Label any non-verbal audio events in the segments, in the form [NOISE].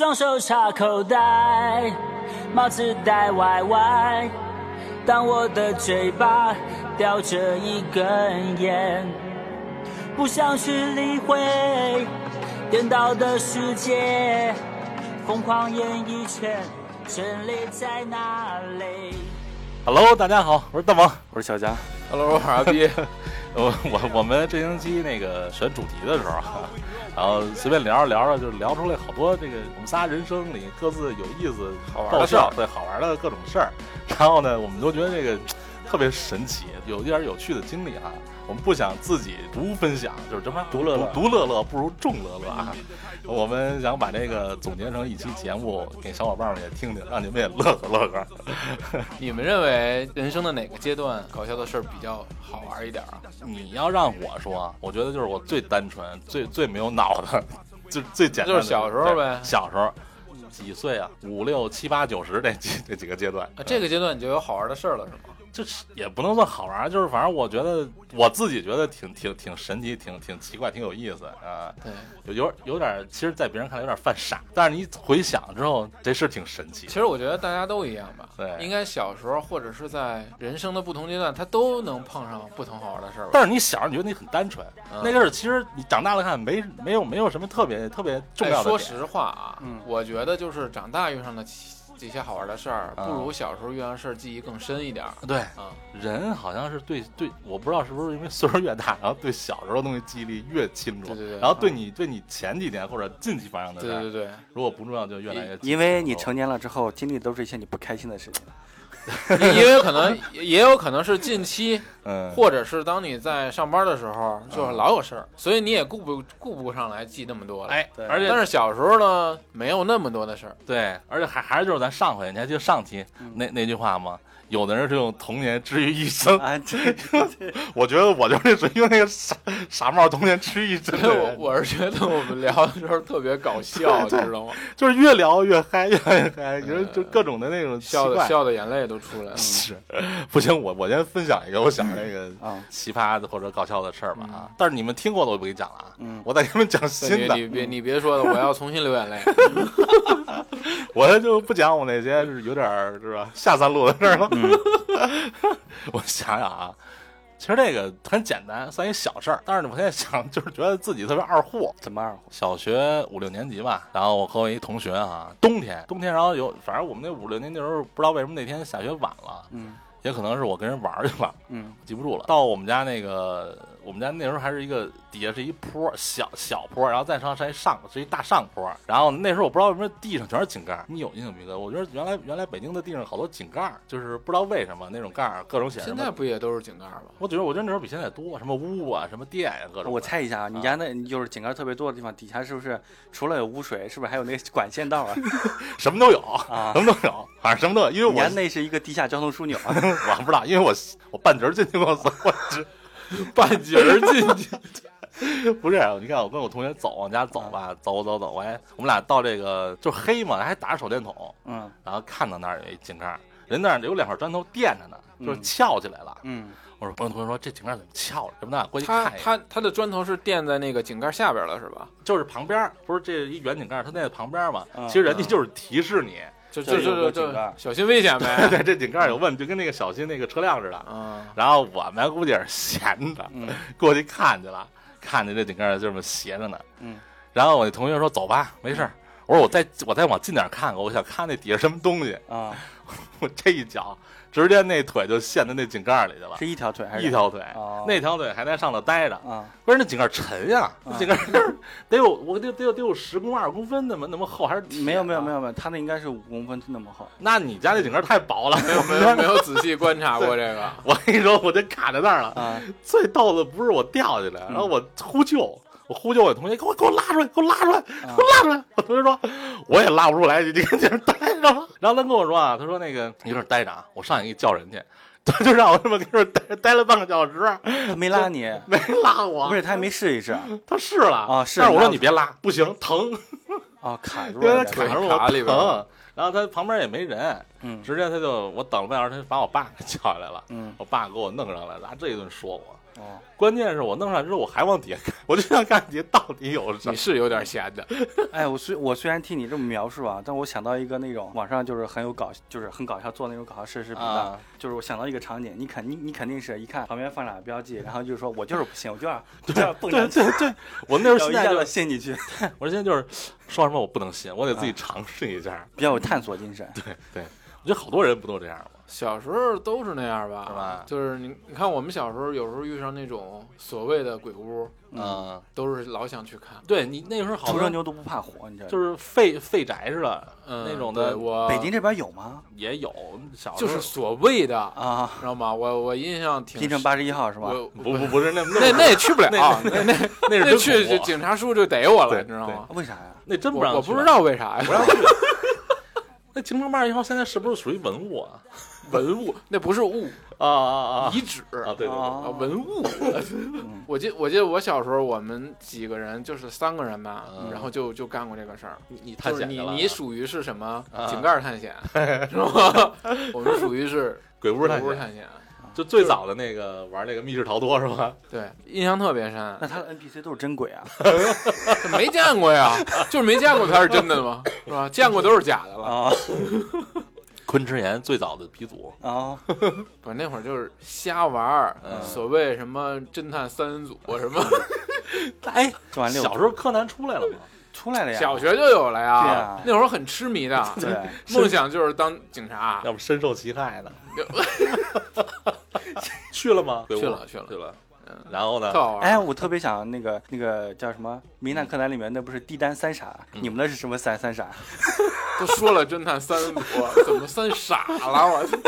双手插口袋，帽子戴歪歪。当我的嘴巴叼着一根烟，不想去理会颠倒的世界，疯狂演一圈，真理在哪里？Hello，大家好，我是大王。我是小佳，Hello，我是阿逼。[LAUGHS] 我我我们这星期那个选主题的时候啊，然后随便聊着聊着，就聊出来好多这个我们仨人生里各自有意思、好玩的事儿对好玩的各种事儿。然后呢，我们都觉得这个特别神奇，有一点有趣的经历啊。我们不想自己独分享，就是什么独乐乐独乐乐不如众乐乐啊。我们想把这个总结成一期节目，给小伙伴们也听听，让你们也乐呵乐呵。[LAUGHS] 你们认为人生的哪个阶段搞笑的事儿比较好玩一点啊？你要让我说，我觉得就是我最单纯、最最没有脑的，[LAUGHS] 就最简单的，就是小时候呗小时候几岁啊？五六七八九十这几这几个阶段，啊，这个阶段你就有好玩的事儿了是吗？就是也不能算好玩，就是反正我觉得我自己觉得挺挺挺神奇、挺挺奇怪、挺有意思啊。对，有有有点，其实，在别人看来有点犯傻，但是你回想之后，这是挺神奇其。实我觉得大家都一样吧。对应该小时候或者是在人生的不同阶段，他都能碰上不同好玩的事儿吧。但是你小时候你觉得你很单纯，嗯那个儿其实你长大了看没没有没有什么特别特别重要的。哎说实话啊，嗯我觉得就是长大遇上的其这些好玩的事儿，嗯不如小时候遇上的事儿记忆更深一点儿。对，啊，人好像是对对，我不知道是不是因为岁数越大，然后对小时候的东西记忆力越清楚，对对对然后对你对你前几年或者近期发生的事儿，对对对，如果不重要就越来越因为你成年了之后，经历都是一些你不开心的事情。[LAUGHS] 也有可能，也有可能是近期，[LAUGHS] 嗯，或者是当你在上班的时候，就是老有事儿，所以你也顾不顾不上来记那么多了。哎，对而且但是小时候呢，没有那么多的事儿。对，而且还还是就是咱上回你还记得上期嗯那那句话吗？有的人是用童年治愈一生，啊，对 [LAUGHS] 我觉得我就是属于用那个傻傻帽童年治愈一生的我人，[LAUGHS] 我是觉得我们聊的时候特别搞笑，你知道吗？就是越聊越嗨，越来越嗨，就是就各种的那种。笑的笑的眼泪都出来了。[LAUGHS] 是，不行，我我先分享一个我想那个啊奇葩的或者搞笑的事儿吧啊！但是你们听过的我不给你讲了啊，嗯我再给你们讲新的你，别你别说了，我要重新流眼泪。我就不讲我那些是有点儿是吧下三路的事儿了。嗯 [LAUGHS] 我想想啊，其实这个很简单，算一小事儿，但是我现在想 [LAUGHS] 就是觉得自己特别二货。怎么二货？小学五六年级吧，然后我和我一同学啊，冬天冬天，然后有反正我们那五六年级时候，不知道为什么那天下学晚了，嗯也可能是我跟人玩去了，嗯记不住了。到我们家那个，我们家那时候还是一个底下是一坡，小小坡，然后再上是一上是一大上坡。然后那时候我不知道为什么地上全是井盖，你有印象没哥？我觉得原来原来北京的地上好多井盖，就是不知道为什么那种盖儿各种写什现。在不也都是井盖吗？我觉得我觉得那时候比现在多，什么屋啊，什么电呀、各种。我猜一下啊，你家那就是井盖特别多的地方，底下是不是除了有污水，是不是还有那个管线道啊？[LAUGHS] 什么都有，啊什么都有，反正什么都有。因为我家那是一个地下交通枢纽啊。[LAUGHS] 我不知道，因为我我半截儿进去过，所以我知 [LAUGHS] 半截儿进去，[LAUGHS] 不是，你看我跟我同学走往家走吧，走走走，我还我们俩到这个就黑嘛，还打着手电筒，嗯然后看到那儿有一井盖，人那儿有两块砖头垫着呢，就是嗯翘起来了。嗯，我说我同学说这井盖怎么翘着？咱们俩过去它看一眼。它它的砖头是垫在那个井盖下边了，是吧？就是旁边不是这一圆井盖儿，它那旁边嘛。嗯其实人家就是提示你，就就就就小心危险呗。[LAUGHS] 对这井盖有问题，就跟那个小心那个车辆似的。嗯，然后我们估计也是闲的，嗯过去看去了，看见这井盖就这么斜着呢。嗯，然后我那同学说：“走吧，没事儿。”我说：“我再我再往近点看看，我想看那底下什么东西。啊，[LAUGHS] ”我这一脚，直接那腿就陷在那井盖里去了，是一条腿还是一条腿，哦那条腿还在上头待着。啊？不是那井盖沉呀，那啊井盖儿 [LAUGHS] 得有我得得有得有十公二十公分那么那么厚，还是铁没有没有没有。没有，他那应该是五公分那么厚。那你家那井盖太薄了，[LAUGHS] 没有没有没有仔细观察过这个。我跟你说，我就卡在那儿了。啊，最逗的不是我掉下来，然后我呼救，我呼救我同学，给我给我拉出来，给我拉出来，给我拉出来。我同学说，我也拉不出来，你你跟这待着吧。然后他跟我说啊，他说那个你搁这待着啊，我上去给你叫人去。他就让我这么跟这儿待待了半个小时，他没拉你，没拉我，不是他还没试一试他试了啊是但是我说你别拉，不行，疼，啊，卡住了卡住我卡里边疼。然后他旁边也没人，嗯直接他就我等了半小时，他就把我爸给 [LAUGHS] 叫下来了。嗯，我爸给我弄上来，拿这一顿说我。哦，关键是我弄上之后，我还往底下看，我就想看底下到底有什么。你是有点闲的，[LAUGHS] 哎，我虽我虽然听你这么描述啊，但我想到一个那种网上就是很有搞，就是很搞笑做那种搞笑视视频的，啊就是我想到一个场景，你肯你你肯定是一看旁边放俩标记，然后就是说我就是不信，我就要 [LAUGHS] 就要蹦去，对对，我那时候然后一下子心态就要，陷进去，[LAUGHS] 我现在就是说什么我不能信，我得自己尝试一下。比较有探索精神。对对，我觉得好多人不都这样吗？小时候都是那样吧？是吧就是你你看我们小时候有时候遇上那种所谓的鬼屋，嗯，都是老想去看。对你那时候好多出生牛都不怕火，你知道吗？就是废废宅似的嗯，那种的我北京这边有吗？也有，小时候就是所谓的，啊，知道吗？我我印象挺金城八十一号是吧？不不不是那 [LAUGHS] 那那也去不了，那那那那是去警察叔就逮我了，你知道吗？为啥呀？那真不让去我我不知道为啥呀不，让去。那京城八十一号现在是不是属于文物啊？文物 [LAUGHS] 那不是物，啊啊啊遗址啊！对对对，啊啊，文物。我记我记得我小时候，我们几个人就是三个人吧，嗯然后就就干过这个事儿。你你探就是你险去了你属于是什么啊井盖探险 [LAUGHS] 是吗？我们属于是鬼屋屋探险，探险。就最早的那个玩那个密室逃脱是吧？对，印象特别深那，他的 NPC 都是真鬼啊？[LAUGHS] 没见过呀，就是没见过才是真的吗？是吧？见过都是假的了。啊昆池岩最早的鼻祖，啊！[LAUGHS] 不，那会儿就是瞎玩儿，嗯所谓什么侦探三人组什么，[LAUGHS] 哎，小时候柯南出来了吗？出来了呀，小学就有了对呀呀。那会儿很痴迷的，对，梦想就是当警察。要不深受其害呢？[LAUGHS] 去了吗？去了去了去了嗯。然后呢。哎，我特别想那个那个叫什么《名侦探柯南》里面那不是地单三傻，你们那是什么三三傻？[LAUGHS] 都说了侦探三人组，怎么三傻了？我操！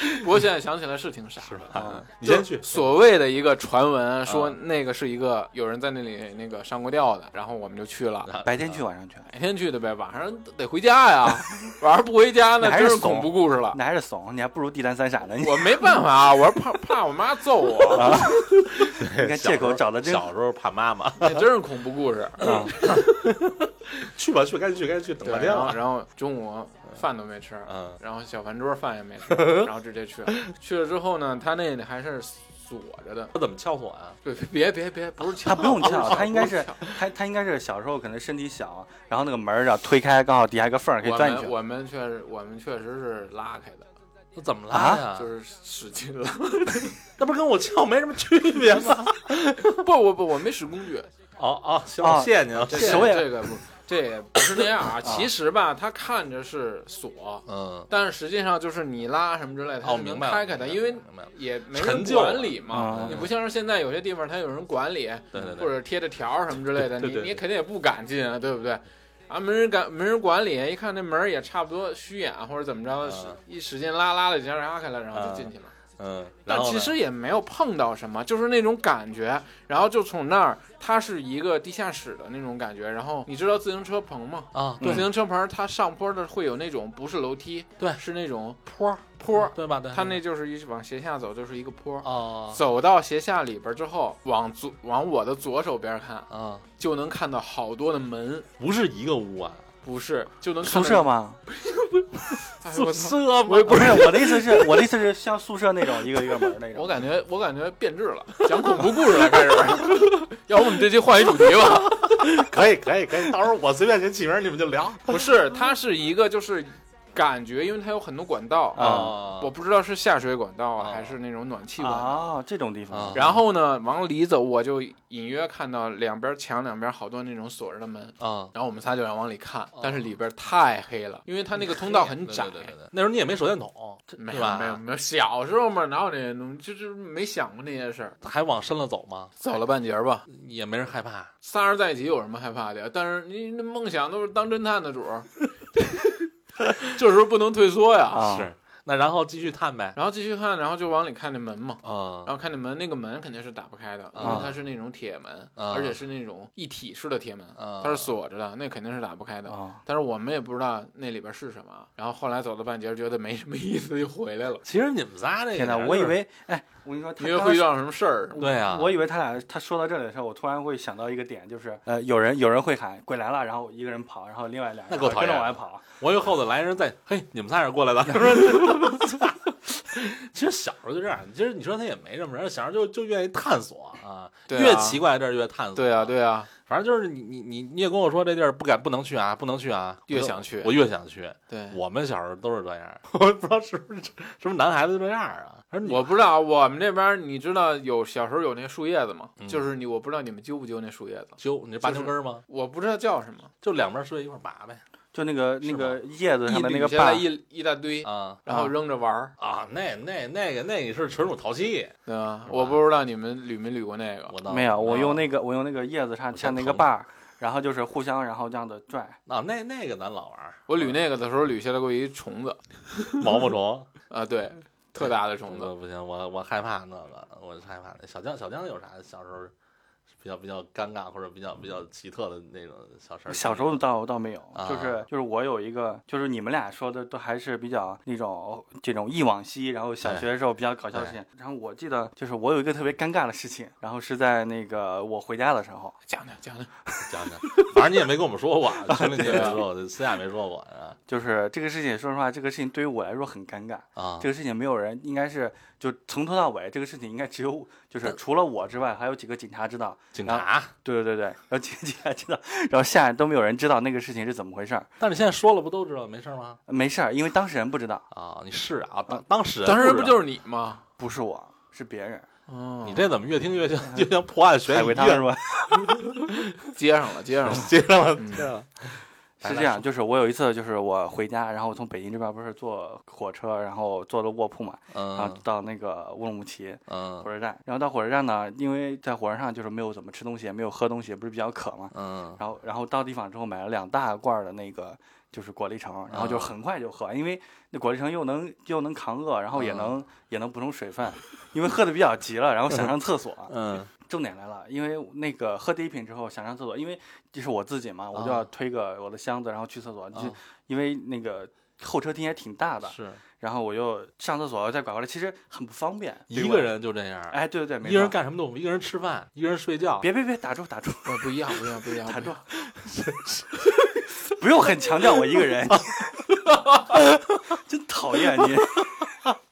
[LAUGHS] 不过现在想起来是挺傻的。啊，[LAUGHS] 你先去。所谓的一个传闻说啊那个是一个有人在那里那个上过吊的，然后我们就去了。白天去晚上去，白天去的呗，晚上得回家呀。[LAUGHS] 晚上不回家那真是恐怖故事了。你还是怂，你还不如地摊三傻呢。我没办法啊，我是怕怕我妈揍我，你看借口找的真小时候怕妈妈，那真是恐怖故事。啊！去吧去，赶紧去，赶紧去，等对，半天了。然后中午饭都没吃，嗯然后小饭桌饭也没吃，[LAUGHS] 然后直接去了。去了之后呢，他那里还是锁着的。他怎么撬锁啊？对，别别别，不是撬他不用撬，他应该是他他应该是小时候可能身体小，然后那个门儿啊推开，刚好底下一个缝儿可以钻进去。我们确实我们确实是拉开的，他怎么拉呀？就是使劲拉。[LAUGHS] 那不是跟我撬没什么区别吗？[LAUGHS] 不，我不我没使工具，哦哦，行，谢谢您啊。这手也个这个不这也不是那样啊。[LAUGHS] 其实吧，它看着是锁，嗯，但是实际上就是你拉什么之类的，它能开开的，因为也没人管理嘛嗯。你不像是现在有些地方它有人管理，对对对或者贴着条什么之类的，你你肯定也不敢进啊，对不对？啊，没人敢，没人管理，一看那门也差不多虚掩或者怎么着，一使劲拉拉的一下拉开了，然后就进去了。嗯，但其实也没有碰到什么，就是那种感觉，然后就从那儿，它是一个地下室的那种感觉，然后你知道自行车棚吗？啊，对自行车棚它上坡的会有那种不是楼梯，对是那种坡坡，对吧？对，它那就是一往斜下走就是一个坡。哦走到斜下里边之后，往左往我的左手边看，啊，就能看到好多的门，不是一个屋啊，不是就能看到宿舍？吗？[LAUGHS] [LAUGHS] 哎呦我操！舍我不是，我的意思是，我的意思是像宿舍那种一个一个门那种。我感觉我感觉变质了，讲恐怖故事了开始。[LAUGHS] 要不我们这期换一主题吧？可以可以可以，到时候我随便给起名，你们就聊不是，它是一个就是感觉，因为它有很多管道，啊我不知道是下水管道啊还是那种暖气管道。啊，这种地啊方。然后呢，往里走，我就隐约看到两边墙两边好多那种锁着的门，啊。然后我们仨就想往里看，但是里边太黑了，因为它那个通道很窄。对对对对对那时候你也没手电筒，没对吧有没有没有，小时候嘛哪有那些东西，就是没想过那些事儿。还往深了走吗？走了半截儿吧，也没人害怕。仨人在一起有什么害怕的呀？但是你那梦想都是当侦探的主儿，[LAUGHS] 这时候不能退缩呀。啊是，那然后继续探呗。然后继续看，然后就往里看那门嘛。嗯然后看那门，那个门肯定是打不开的，因啊为它是那种铁门，啊而且是那种一体式的铁门，啊它是锁着的，那肯定是打不开的。啊，但是我们也不知道那里边是什么，然后后来走到半截，觉得没什么意思，就回来了。其实你们仨这个，天哪！我以为，哎，我跟你说，因为会遇到什么事儿？对啊，我以为他俩他说到这里的时候，我突然会想到一个点，就是呃，有人有人会喊鬼来了，然后一个人跑，然后另外两个人跟着往外跑。我以为后头来人在，[LAUGHS] 嘿，你们仨人过来的，[LAUGHS] 其实小时候就这样，其实你说他也没什么人，小时候就就愿意探索啊，对啊越奇怪的地儿越探索。对啊，，对啊，反正就是你你你你也跟我说这地儿不敢不能去啊，不能去啊，越想去我越想去。对。我们小时候都是这样，[LAUGHS] 我不知道是不是是不是男孩子就这样啊？我不知道，我们这边你知道有小时候有那树叶子吗？嗯就是你，我不知道你们揪不揪那树叶子，揪你是拔牛根儿吗？我不知道叫什么，就两边树叶一块拔呗。就那个那个叶子上的那个把，下来一一大堆，啊然后扔着玩儿，啊，那那那个那个是纯属淘气，对吧？我不知道你们捋没捋过那个，我倒没有，我用那个个我用那个叶子上我像那个把儿，然后就是互相然后这样的拽。啊，那那个咱老玩儿，我捋那个的时候捋下来过一虫子，[LAUGHS] 毛毛虫。啊，对，特大的虫子，不行，我我害怕那个，我害怕那小江小江有啥小时候比较比较尴尬或者比较比较奇特的那种小事儿？小时候倒倒没有，啊就是就是我有一个，就是你们俩说的都还是比较那种这种忆往昔，然后小学的时候比较搞笑的事情。然后我记得就是我有一个特别尴尬的事情，然后是在那个我回家的时候，讲讲讲 [LAUGHS] 讲，讲讲，反正你也没跟我们说过，群里你也没说过，私下没说过啊就是这个事情，说实话，这个事情对于我来说很尴尬。啊这个事情没有人应该是就从头到尾，这个事情应该只有就是除了我之外，还有几个警察知道。警察。对对对对，然后几个 [LAUGHS] 警察知道，然后下来都没有人知道那个事情是怎么回事儿。但是你现在说了，不都知道没事儿吗？没事儿，因为当事人不知道，啊，你是啊，当当事人当事人不就是是你吗？不是我，是别人。哦，你这怎么越听越像越像破案悬海疑越龟汤是吧？[LAUGHS] 接上了，接上了，[LAUGHS] 接上了，嗯接上了。是这样，就是我有一次，就是我回家，然后我从北京这边不是坐火车，然后坐的卧铺嘛，然后嗯。到那个乌鲁木齐嗯。火车站，然后到火车站呢，因为在火车上就是没有怎么吃东西，也没有喝东西，不是比较渴嘛，嗯。然后然后到地方之后买了两大罐儿的那个就是果粒橙，然后就啊很快就喝完，因为那果粒橙又能又能扛饿，然后也嗯。能也能补充水分，因为喝的比较急了，然后想上厕所，嗯重点来了，因为那个喝第一瓶之后想上厕所，因为这是我自己嘛，我就要啊。推个我的箱子，然后去厕所，就啊。因为那个候车厅也挺大的，是。然后我又上厕所再拐过来，其实很不方便。一个，人就这样，哎，对对对，没一个人干什么都不，一个人吃饭，一个人睡觉，别别别，打住打住不不一样，不一样，不一样，[LAUGHS] 打住，不用很强调我一个人，[LAUGHS] 真讨厌你。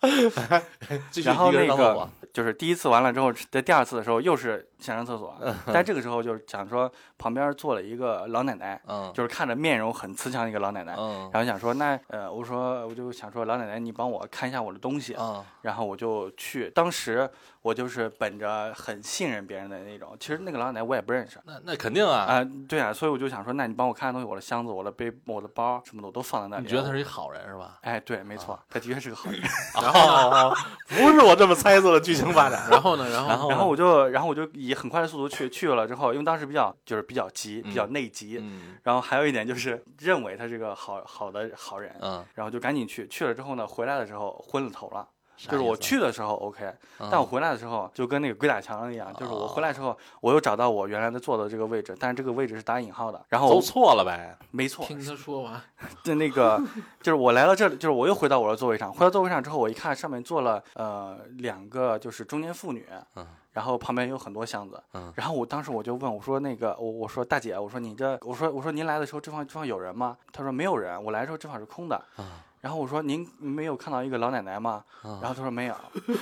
[LAUGHS] 然后一个人那个。就是第一次完了之后，在第二次的时候又是想上厕所，嗯但这个时候就是想说旁边坐了一个老奶奶，嗯就是看着面容很慈祥的一个老奶奶，嗯然后想说那呃，我说我就想说老奶奶你帮我看一下我的东西，嗯然后我就去，当时我就是本着很信任别人的那种，其实那个老奶奶我也不认识。那那肯定啊，啊、对啊，所以我就想说，那你帮我看看东西，我的箱子、我的背、我的包什么的，我都放在那里。你觉得他是一好人是吧？哎，对，没错，他的确是个好人。[LAUGHS] 然后不是我这么猜测的剧情发展。[LAUGHS] 然后呢？然后然后然后我就，然后我就以很快的速度去去了之后，因为当时比较就是比较急，比较嗯内急，嗯然后还有一点就是认为他是个好好的好人，嗯，然后就赶紧去，去了之后呢，回来的时候昏了头了。啥就是我，去的时候 OK，嗯。但我回来的时候就跟那个鬼打墙一样，就是我回来之后，我又找到我原来的坐的这个位置，但是这个位置是打引号的，然后走后错了呗。没错，听他说完，[LAUGHS] 就那个就是我来到这里，就是我又回到我的座位上，回到座位上之后，我一看上面坐了呃两个就是中年妇女，嗯。然后旁边有很多箱子，嗯。然后我当时我就问我说那个我我说大姐，我说你这我说我说您来的时候这方这方有人吗？她说没有人，我来的时候这方是空的。啊然后我说您没有看到一个老奶奶吗？啊然后他说没有，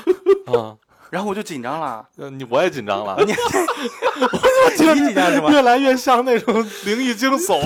[LAUGHS] 啊！然后我就紧张了，呃你我也紧张了，你 [LAUGHS] 你紧张是吧？越来越像那种灵异惊悚。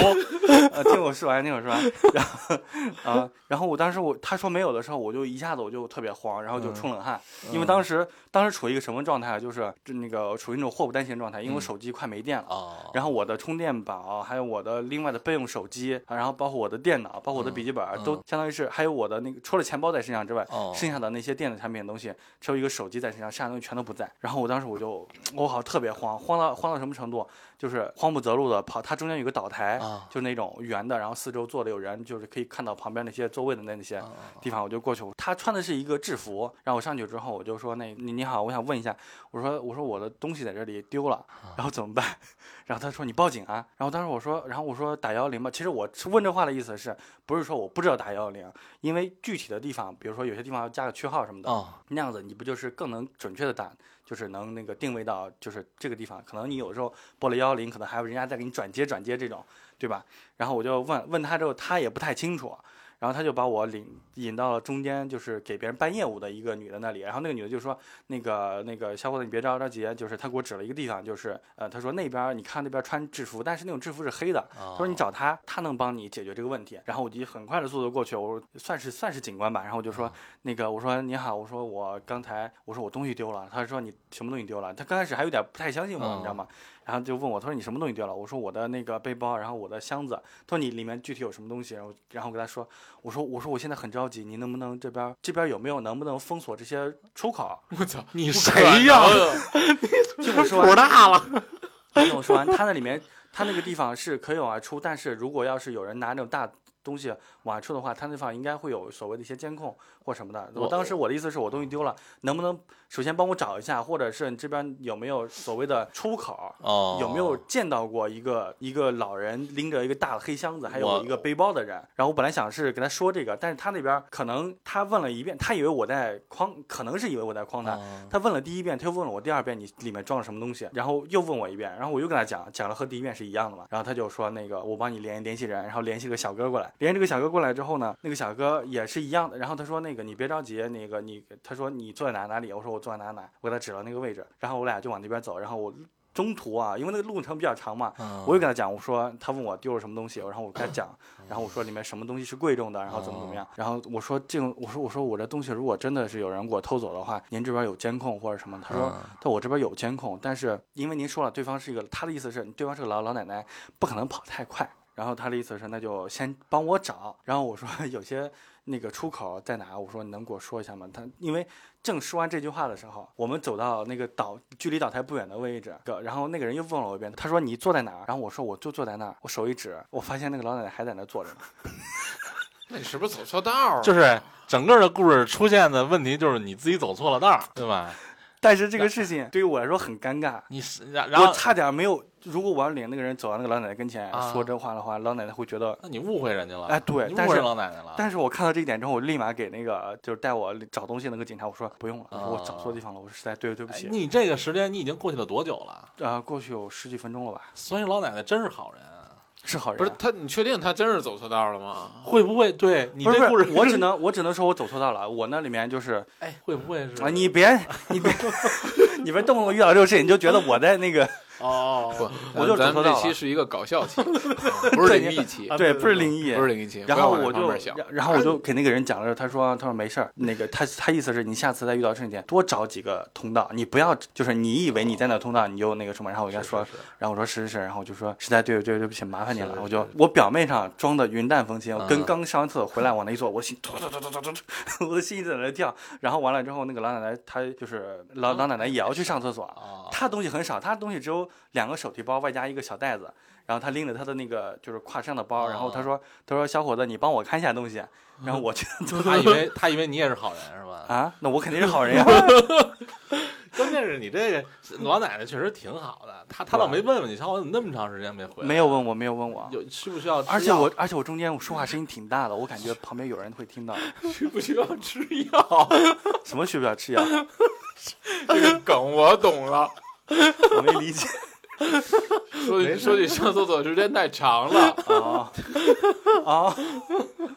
呃，听我说完，听我说完，然后啊、然后我当时我他说没有的时候，我就一下子我就特别慌，然后就冲冷汗，因为当时当时处于一个什么状态，就是就那个处于那种祸不单行状态，因为我嗯手机快没电了。哦，然后我的充电宝，还有我的另外的备用手机，啊然后包括我的电脑，包括我的笔记本，嗯都相当于是还有我的那个除了钱包在身上之外，哦剩下的那些电子产品的东西，只有一个手机在身上，剩下的东西全都不在。然后我当时我就我好特别慌，慌到慌到什么程度？就是慌不择路的跑，它中间有个岛台，啊就是那种圆的，然后四周坐的有人，就是可以看到旁边那些座位的那那些地方，我就过去。他穿的是一个制服，然后我上去之后，我就说：“那你你好，我想问一下，我说我说我的东西在这里丢了，然后怎么办？” [LAUGHS] 然后他说：“你报警啊。”然后当时我说，然后我说打幺幺零吧。其实我问这话的意思是不是说我不知道打幺幺零？因为具体的地方，比如说有些地方要加个区号什么的，哦，那样子你不就是更能准确的打，就是能那个定位到就是这个地方。可能你有时候拨了幺幺零，可能还有人家再给你转接转接这种，对吧？然后我就问问他之后，他也不太清楚。然后他就把我领引到了中间，就是给别人办业务的一个女的那里。然后那个女的就说：“那个那个小伙子，你别着着急，就是他给我指了一个地方，就是呃，他说那边你看那边穿制服，但是那种制服是黑的。他说你找他，他能帮你解决这个问题。”然后我就很快的速度过去，我算是算是警官吧。然后我就说：“那个我说你好，我说我刚才我说我东西丢了。”他说：“你什么东西丢了？”他刚开始还有点不太相信我，你知道吗？然后就问我，他说你什么东西丢了？我说我的那个背包，然后我的箱子。他说你里面具体有什么东西？然后然后我跟他说，我说我说我现在很着急，你能不能这边这边有没有能不能封锁这些出口？[LAUGHS] 我操，你谁呀？[LAUGHS] 听我说 [LAUGHS] 火大了。听我说完，他那里面他那个地方是可以往外出，但是如果要是有人拿那种大东西往外出的话，他那地方应该会有所谓的一些监控或什么的。我当时我的意思是我东西丢了，能不能首先帮我找一下，或者是你这边有没有所谓的出口？哦，有没有见到过一个一个老人拎着一个大的黑箱子，还有一个背包的人？然后我本来想是跟他说这个，但是他那边可能他问了一遍，他以为我在诓，可能是以为我在诓他。哦他问了第一遍，他又问了我第二遍，你里面装了什么东西？然后又问我一遍，然后我又跟他讲，讲了和第一遍是一样的嘛。然后他就说那个我帮你联联系人，然后联系个小哥过来。联系这个小哥过来之后呢，那个小哥也是一样的。然后他说那个你别着急，那个你他说你坐在哪哪里？我说我坐在哪哪，我给他指了那个位置。然后我俩就往那边走，然后我。中途啊，因为那个路程比较长嘛，嗯我又跟他讲，我说他问我丢了什么东西，然后我跟他讲，然后我说里面什么东西是贵重的，然后怎么怎么样，然后我说这种，我说我说我这东西如果真的是有人给我偷走的话，您这边有监控或者什么？他说，嗯他说我这边有监控，但是因为您说了对方是一个，他的意思是对方是个老老奶奶，不可能跑太快。然后他的意思是那就先帮我找，然后我说 [LAUGHS] 有些那个出口在哪？我说你能给我说一下吗？他因为正说完这句话的时候，我们走到那个岛距离岛台不远的位置，然后那个人又问了我一遍，他说你坐在哪儿？然后我说我就坐在那儿，我手一指，我发现那个老奶奶还在那儿坐着呢。[LAUGHS] 那你是不是走错道了？[LAUGHS] 就是整个的故事出现的问题就是你自己走错了道儿，对吧？[LAUGHS] 但是这个事情对于我来说很尴尬，你是然后，差点没有。如果我要领那个人走到那个老奶奶跟前、啊说这话的话，老奶奶会觉得，那你误会人家了。哎对误会但是老奶奶了。但是我看到这一点之后，我立马给那个就是带我找东西那个警察，我说不用了，我说我找错地方了，我说实在对对不起。哎你这个时间你已经过去了多久了？呃，过去有十几分钟了吧？所以老奶奶真是好人。是好人啊，不是他，你确定他真是走错道了吗？会不会对你不是这故事？不是，我只能我只能说我走错道了。我那里面就是 [LAUGHS] 哎，会不会是啊，你别你别 [LAUGHS] 你别动不动遇到这个事情，你就觉得我在那个哦，不，我就咱们这走错道了。期是一个搞笑期，[LAUGHS] 不是灵异期，对，不是灵异，不是灵异期。然后我就然然后我就给那个人讲了，他说他说没事儿，那个他他意思是你下次再遇到这种点多找几个通道，你不要就是你以为你在那通道你就那个什么，然后我跟他说，然后我说是是是，然后我就说实在对对对不起麻烦你了，我就我表面上装的云淡风轻，嗯。跟刚上完厕所回来往那一坐，我心突突突突突突突，我的心一直在那跳，然后完了之后那个老奶奶她就是老老奶奶也要去上厕所，啊，她东西很少，她东西只有两个手提包外加一个小袋子，然后他拎着他的那个就是挎上的包，然后他说他说小伙子你帮我看一下东西，然后我就 [LAUGHS] 他以为他以为你也是好人是吧？啊，那我肯定是好人呀 [LAUGHS] [LAUGHS] 关键是你这个老奶奶确实挺好的，她她倒没问问你，小伙子怎么那么长时间没回来？没有问我没有问我。有需不需要吃药？而且我，而且我中间我说话声音挺大的，我感觉旁边有人会听到。需不需要吃药？什么需不需要吃药？这个梗我懂了。[LAUGHS] 我没理解。[LAUGHS] 说你说你上厕所时间太长了，啊啊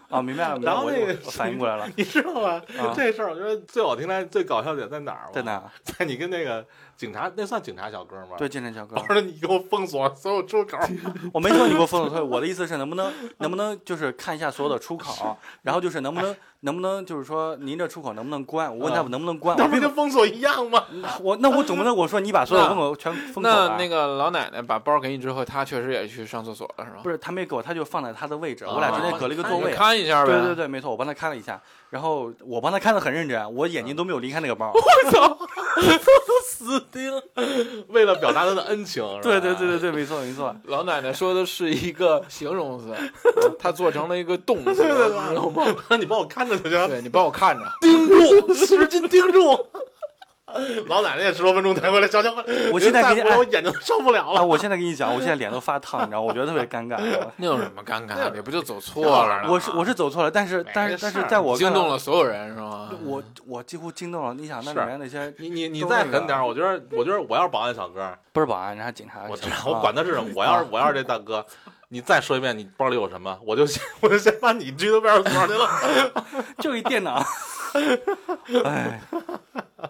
啊，明白了，明白了，我然后那个反应过来了，你知道吗？啊这事儿我觉得最好听的最搞笑点在哪儿吗？在？哪？在你跟那个警察，那算警察小哥吗？对，。警察小哥我，说你给我封锁所有出口。[LAUGHS] 我没说你给我封锁退，我的意思是能不能能不能就是看一下所有的出口，[LAUGHS] 然后就是能不能能不能就是说您这出口能不能关？我问他啊能不能关，那不跟封锁一样吗？[LAUGHS] 我那我总不能我说你把所有的封口全封锁那那个老奶奶把包给你之后，她确实也去上厕所了，是吧？不是她没给我，她就放在她的位置，啊我俩中间隔了一个座位你。看一下呗。对对对，没错，我帮她看了一下，然后我帮她看的很认真，我眼睛都没有离开那个包。死定！为了表达他的恩情，对对对对对，没错没错。老奶奶说的是一个形容词，[LAUGHS] 她做成了一个动词，你知道吗？[LAUGHS] 你帮我看着就行，对你帮我看着。盯住，使劲盯住。[LAUGHS] 老奶奶也十多分钟才回来，小家伙，我现在给你我眼睛受不了啊，了。我现在跟你讲，我现在脸都发烫，你知道吗，我觉得特别尴尬。[LAUGHS] 那有什么尴尬的？不就走错了呢？我是我是走错了，但是但是但是在我惊动了所有人是吗？我我几乎惊动了。你想那里面那些你你你再狠点，我觉得我觉得我要是保安小哥，不是保安，人家警察，我知道我管他是什么，我要是我要是这大哥，你再说一遍你包里有什么，我就先我就先把你拘到派出所去了。[LAUGHS] 就一电脑。哎，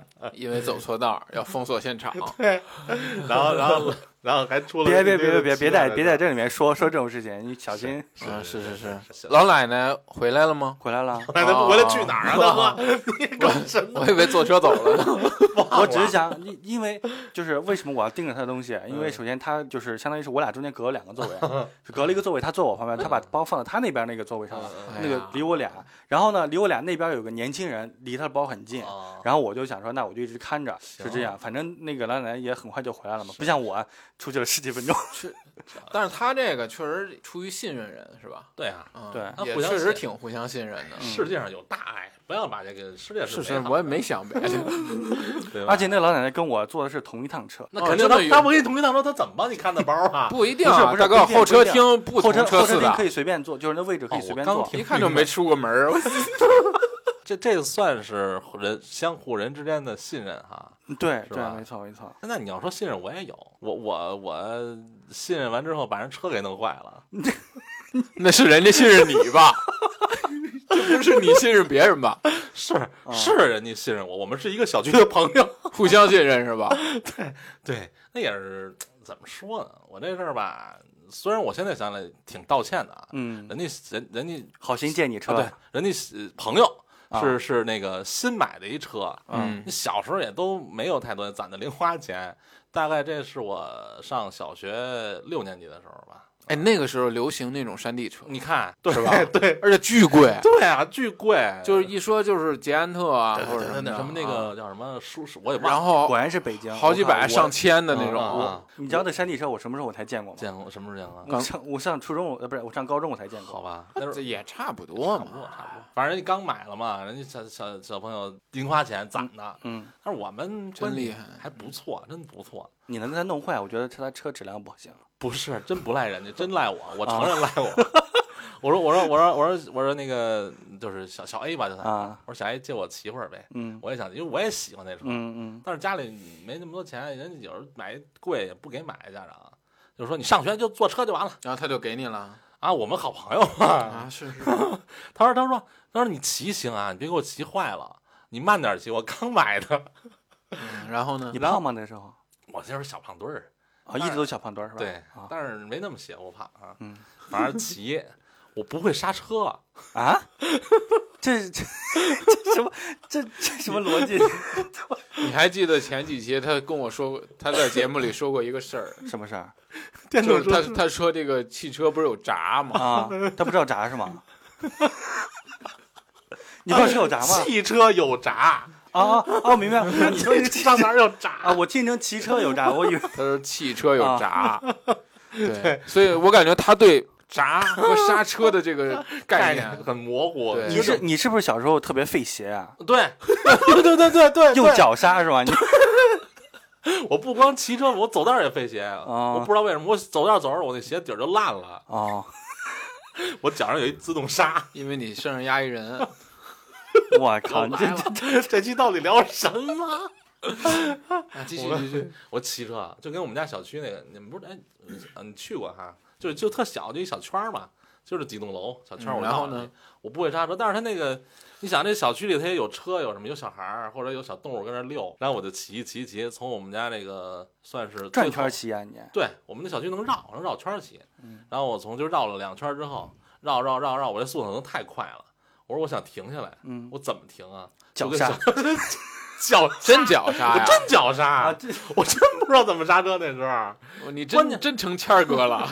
[LAUGHS] 因为走错道要封锁现场。[LAUGHS] 然后然后然后还出了别别别别别别在别在这里面说说这种事情，你小心。啊，是是是。是老奶奶回来了吗？回来了，奶奶不回来去哪儿啊？大哥，你搞什么？我以为坐车走了呢。[LAUGHS] 我只是想，因因为就是为什么我要盯着他的东西？因为首先他就是相当于是我俩中间隔了两个座位，[LAUGHS] 就隔了一个座位，他坐我旁边，他把包放到他那边那个座位上了，那个离我俩。然后呢，离我俩那边有个年轻人，离他的包很近。啊然后我就想说，那我就一直看着，是这样。反正那个老奶奶也很快就回来了嘛，不像我出去了十几分钟。[LAUGHS] 但是他这个确实出于信任人，是吧？对啊，嗯，对也那互相确实挺互相信任的。世界上有大爱，不要把这个世界是是，我也没想别的。[LAUGHS] 对而且那老奶奶跟我坐的是同一趟车，那肯定他他不跟你同一趟车，他怎么帮你看的包啊？不一定啊，不是不是大哥，后车厅不同后车后车厅可以随便坐，就是那位置可以哦随便坐。一看就没出过门儿。[LAUGHS] 这这算是人相互人之间的信任哈。对对是吧，没错没错。那你要说信任，我也有，我我我信任完之后把人车给弄坏了，[LAUGHS] 那是人家信任你吧？[LAUGHS] 这不是你信任别人吧？[LAUGHS] 是是人家信任我，我们是一个小区的朋友。互相信任是吧？对对，那也是怎么说呢？我这事儿吧，虽然我现在想来挺道歉的啊，嗯，人家人人家好心借你车，啊，对，人家呃朋友啊是是那个新买的一车，嗯。你小时候也都没有太多攒的零花钱，大概这是我上小学六年级的时候吧。哎，那个时候流行那种山地车，你看，是吧 [LAUGHS] 对而且巨贵，对啊，巨贵，就是一说就是捷安特啊，或者的对对那什么那啊个叫什么舒适，我也忘了。然后果然是北京，好几百上千的那啊种。啊你知道那山地车我什么时候我才见过吗？见过什么时候见过？我上我上初中，呃，不是我上高中我才见过。好吧，那时候这也差不多嘛差不。多差不多，反正人家刚买了嘛，人家小小小朋友零花钱攒的，嗯，但是我们真厉害还不错，真不错。你能给他弄坏，我觉得他车质量不行。不是，真不赖人家，真赖我，我承认赖我。[LAUGHS] 我说，我说，我说，我说，我说那个就是小小 A 吧，就他。啊我说小 A 借我骑会儿呗，嗯我也想，因为我也喜欢那车，嗯嗯，但是家里没那么多钱，人家有时候买贵也不给买，家长就说你上学就坐车就完了然后他就给你了啊，我们好朋友嘛。啊，是是，[LAUGHS] 他说，他说，他说你骑行啊，你别给我骑坏了，你慢点骑，我刚买的。嗯然后呢你？胖吗那时候？我就是小胖墩儿，啊，一直都小胖墩儿是吧？对啊，但是没那么邪乎胖啊。嗯，反正骑，我不会刹车。啊，这这这什么这这什么逻辑？[LAUGHS] 你还记得前几期他跟我说过，他在节目里说过一个事儿，什么事儿 [LAUGHS] 电就是他他说这个汽车不是有闸吗？[LAUGHS] 啊？他不知道闸是吗？你不知道是有闸吗？汽车有闸，啊啊哦，明白了。你说那个上哪儿有闸？啊，我听成骑车有闸，我以为他说汽车有闸，对，所以我感觉他对闸和 [LAUGHS] 刹车的这个概概念念很模糊。你是你是不是小时候特别费鞋啊？对，[LAUGHS] 对对对对对，用脚刹是吧？你 [LAUGHS] 我不光骑车，我走道也费鞋。哦我不知道为什么，我走道走着，我那鞋底儿就烂了。哦，我脚上有一自动刹。因为你身上压一人，[LAUGHS] 我靠，你这来了，这期到底聊什么？啊，继续继续，我骑车就跟我们家小区那个，你们不是哎，嗯你去过哈？就是就特小，就一小圈儿嘛，就是几栋楼小圈儿。嗯我然后呢？我不会刹车，但是他那个，你想这小区里他也有车，有什么有小孩儿或者有小动物跟那儿溜，然后我就骑骑骑，从我们家那个算是转圈骑啊你？对我们那小区能绕，能绕圈儿骑。嗯然后我从就绕了两圈儿之后，绕绕绕绕，我这速度可能太快了。我说我想停下来，嗯，我怎么停啊？脚刹脚真脚刹呀！我真脚刹，啊，这我真不知道怎么刹车那时候。你关键真真成谦儿哥了，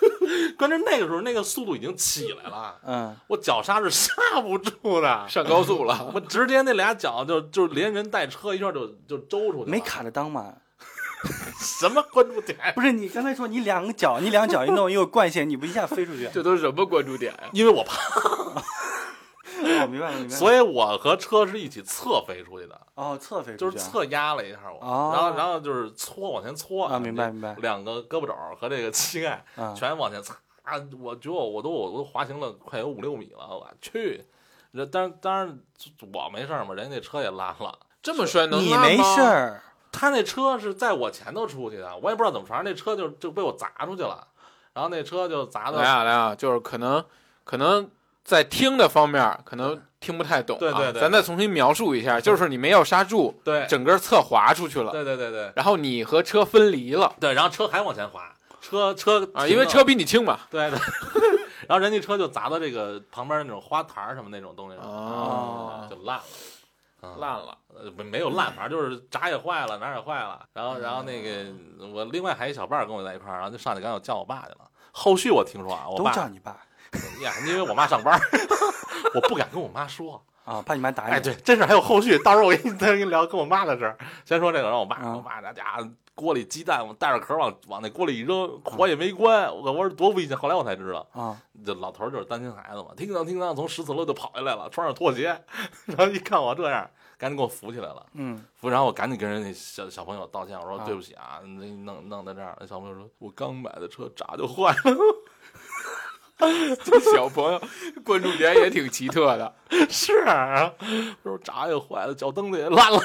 [LAUGHS] 关键那个时候那个速度已经起来了，嗯，我脚刹是刹不住的，[LAUGHS] 上高速了。[LAUGHS] 我直接那俩脚就就连人带车一下就就周出去了。没卡着裆吗？什么关注点？不是你刚才说你两个脚，你两脚一弄，因为惯性，你不一下飞出去？这都是什么关注点呀？因为我怕，哦，明白了，明白了。所以我和车是一起侧飞出去的，哦，侧飞出去啊就是侧压了一下我，哦然后然后就是搓往前搓啊明白明白两个胳膊肘和这个膝盖啊全往前擦，我觉得我都我都滑行了快有五六米了，我去。这当然当然我没事儿嘛，人家那车也烂了。这么摔能你没事儿，他那车是在我前头出去的，我也不知道怎么，反正那车就就被我砸出去了。然后那车就砸的来啊来啊，就是可能可能在听的方面可能听不太懂、啊，对对对。咱再重新描述一下，就是你没有刹住，对。整个侧滑出去了，对对对对。然后你和车分离了。对，然后车还往前滑，车车啊，因为车比你轻嘛。对对，[LAUGHS] 然后人家车就砸到这个旁边那种花坛儿什么那种东西上，哦。就烂了。啊烂了，呃，没没有烂，反正就是闸也坏了，哪儿也坏了。然后，然后那个我另外还有一小伴儿跟我在一块儿，然后就上去赶紧叫我爸去了。后续我听说啊，我都爸叫你爸 [LAUGHS] 呀，因为我妈上班儿，[LAUGHS] 我不敢跟我妈说。啊，怕你妈打你。哎，对，这事儿还有后续，到时候我跟你再跟你聊跟我妈的事儿。先说这个，让我爸，嗯我妈那家伙锅里鸡蛋，我带着壳往往那锅里一扔，火也没关，我我说多危险。后来我才知道，啊，这老头儿就是担心孩子嘛，叮当叮当从十四楼就跑下来了，穿上拖鞋，[LAUGHS] 然后一看我这样，赶紧给我扶起来了。嗯，扶，然后我赶紧跟人家小小朋友道歉，我说啊对不起啊，那弄弄到这儿。那小朋友说，我刚买的车闸就坏了。[LAUGHS] 这小朋友关注点也挺奇特的。[LAUGHS] 是啊，他说闸也坏了，脚蹬子也烂了。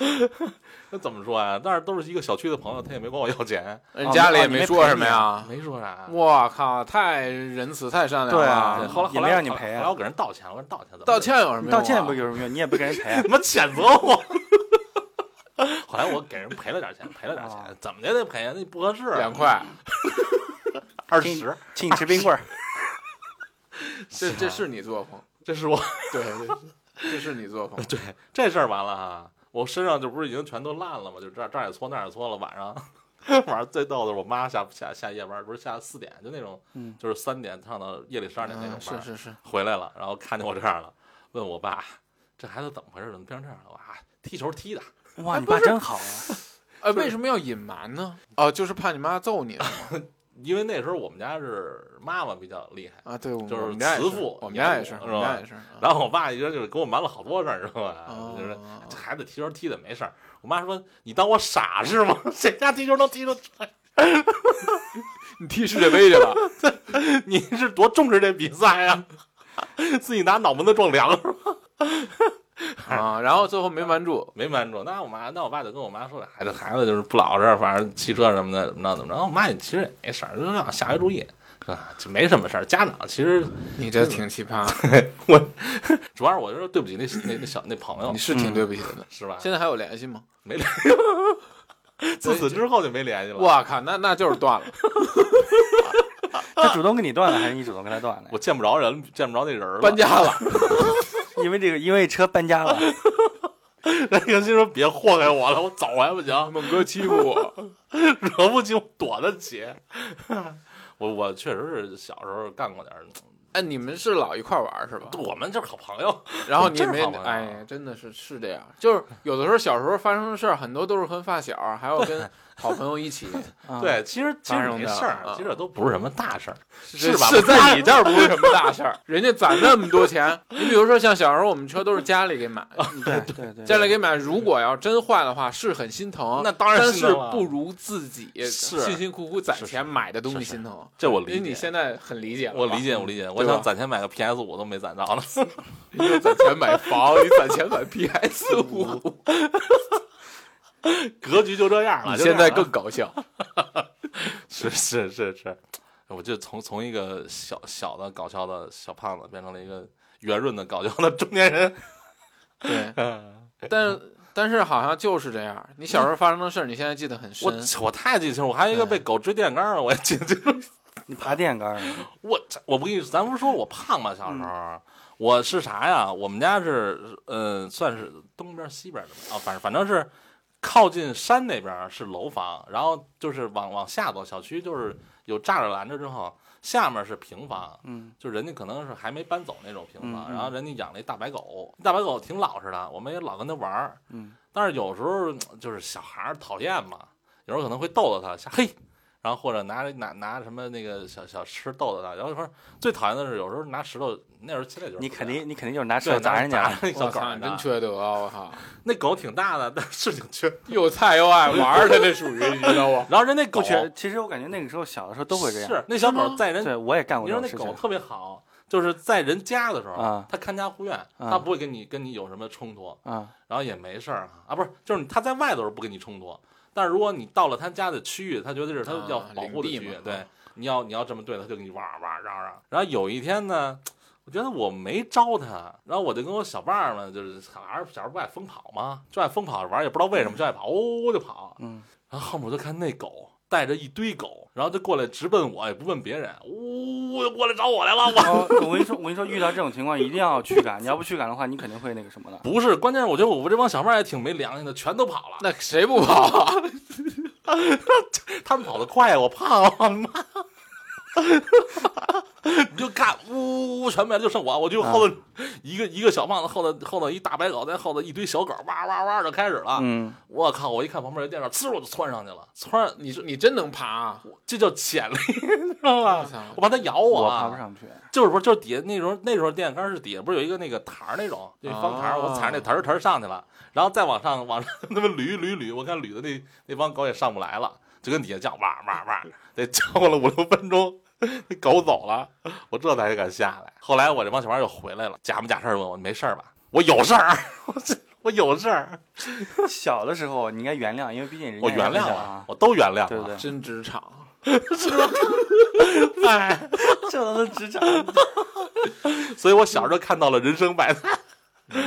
[LAUGHS] 那怎么说呀？但是都是一个小区的朋友，他也没管我要钱，人家里也没说什么呀。没说啥。我靠，太仁慈，太善良了。对啊对后来也没后来让你赔啊后来我给人道歉，我跟人道歉怎么道歉有什么用啊？道歉不有什么用？你也不给人赔啊他妈谴责我。后来我给人赔了点钱，赔了点钱，怎么也得赔啊，那不合适。两块，二十，请你吃冰棍儿。[LAUGHS] 这这是你作风，这是我 [LAUGHS] 对，这这是你作风。[LAUGHS] 对这事儿完了哈，我身上就不是已经全都烂了吗？就这儿这儿也搓那儿也搓了，晚上晚上最逗的是我妈下下下夜班，不是下四点，就那种，嗯就是三点上到夜里十二点那种嗯班，是是是，回来了，然后看见我这样了，问我爸，这孩子怎么回事？怎么变成这样了？哇，踢球踢的，哇，你爸真好啊！呃，为什么要隐瞒呢？哦，就是怕你妈揍你吗？因为那时候我们家是妈妈比较厉害。啊，对，就是慈父我们家也是，养母我们家也是。然后我爸一直就是给我瞒了好多事儿，知道吧？哦就是这孩子踢球踢的没事儿。我妈说：“你当我傻是吗？[LAUGHS] 谁家踢球能踢出来？[LAUGHS] 你踢世界杯去了？[LAUGHS] 你是多重视这比赛呀、自己拿脑门子撞梁是吧？[LAUGHS] 啊，然后最后没瞒住。没瞒住。那我妈，那我爸就跟我妈说：“孩子，孩子就是不老实，反正骑车什么的，怎么着怎么着。”我妈也其实也没事儿，就让下回注意，是吧？就没什么事儿。家长其实 [LAUGHS] 你这挺奇葩，[LAUGHS] 我主要是我就说对不起那那那小那朋友你，是挺对不起他的。是吧？现在还有联系吗？没联系，自此之后就没联系了。我靠，那那就是断了。他主动跟你断了，还是你主动跟他断的？我见不着人，见不着那人了。搬家了，[LAUGHS] 因为这个，因为车搬家了。[LAUGHS] 那个心说别祸害我了，我走还不行，[LAUGHS] 猛哥欺负我。惹不起我躲得起。我我确实是小时候干过点儿，哎，你们是老一块玩是吧？我们就是好朋友。然后你没真是好朋友哎，真的是是这样，就是有的时候小时候发生的事儿，很多都是跟发小，还有跟好朋友一起，啊，对，其实其实没事儿啊，其实这都不是什么大事儿，是吧？是在你这儿不是什么大事儿，[LAUGHS] 人家攒那么多钱，你比如说像小时候我们车都是家里给买，对对对，家里给买，如果要真坏的话是很心疼，那当然但是心疼了不如自己辛辛苦苦攒钱买的东西心疼。这我理解因为。你现在很理解了，我理解，我理解。我想攒钱买个 PS 五都没攒着呢。[LAUGHS] 你有攒钱买房，你攒钱买 PS [LAUGHS] 五，[LAUGHS] 格局就这样了。现在更搞笑。[LAUGHS] 是是是是，我就从从一个小小的搞笑的小胖子变成了一个圆润的搞笑的中年人。[LAUGHS] 对，但但是好像就是这样。你小时候发生的事儿，你现在记得很我深。我太记清楚，我还有一个被狗追电线杆儿，我也记得清。你爬电线杆儿，我我不跟你，咱不是说我胖吗？小时候、我是啥呀？我们家是嗯、算是东边西边的吧啊，反正反正是靠近山那边是楼房，然后就是往往下走，小区就是有栅栏拦着之后，下面是平房，嗯，就人家可能是还没搬走那种平房，嗯嗯。然后人家养了一大白狗，大白狗挺老实的，我们也老跟它玩儿，嗯，但是有时候就是小孩儿讨厌嘛，有时候可能会逗逗它，瞎嘿。然后或者拿拿拿什么那个小小吃逗逗它，然后说最讨厌的是有时候拿石头，那时候现在就是你肯定你肯定就是拿石头砸人家。那小，狗真缺德啊！我靠，[LAUGHS] 那狗挺大的，但是挺缺。[LAUGHS] 又菜又爱玩儿，他这属于你知道吗？[LAUGHS] 然后人那狗缺，其实我感觉那个时候小的时候都会这样。是那小狗在人对，我也干过你说这种事情。那狗特别好，就是在人家的时候，啊它看家护院，啊它不会跟你跟你有什么冲突，啊，然后也没事儿啊啊，不是，就是它在外头是不跟你冲突，但是如果你到了他家的区域，他觉得这是他要啊保护的区域对啊，你要你要这么对他，就给你哇哇嚷嚷。然后有一天呢，[TSK] 我觉得我没招他，然后我就跟我小伴儿们，就是小孩儿小时候不爱疯跑吗？就爱疯跑着玩儿，也不知道为什么就爱跑，呜、就跑。嗯，然后后面我就看那狗带着一堆狗，然后就过来直奔我，也不问别人，呜、就过来找我来了。我哦，我跟你说，我跟你说，遇到这种情况一定要驱赶，你要不驱赶的话，你肯定会那个什么的。不是，关键是我觉得我们这帮小妹也挺没良心的，全都跑了。那谁不跑啊？[LAUGHS] 他们跑得快，我怕啊！妈，你就看，呜呜呜，全没了，就剩我，我就后头一个一个小胖子，后头后头一大白狗，在后头一堆小狗，哇哇哇就开始了。嗯，我靠！我一看旁边有电视，呲我就窜上去了，窜你说你真能爬啊？这叫潜力，[LAUGHS] 知道我吧？我怕它咬我我！爬不上去。就是不是，就是底下那时候那时候电线杆是底下不是有一个那个台儿那种，就方台儿，哦我踩着那台儿台儿上去了，然后再往上往上 [LAUGHS] 那么捋捋捋，我看捋的那那帮狗也上不来了，就跟底下叫哇哇哇，得叫了五六分钟，那 [LAUGHS] 狗走了，我这才敢下来。后来我这帮小孩又回来了，假模假式问我没事儿吧？我有事儿，[LAUGHS] 我这我有事儿，[LAUGHS] 小的时候你应该原谅，因为毕竟人家我原谅了啊，。我都原谅了，对不对？真职场，哎，这都是职场。所以我小时候看到了人生百态。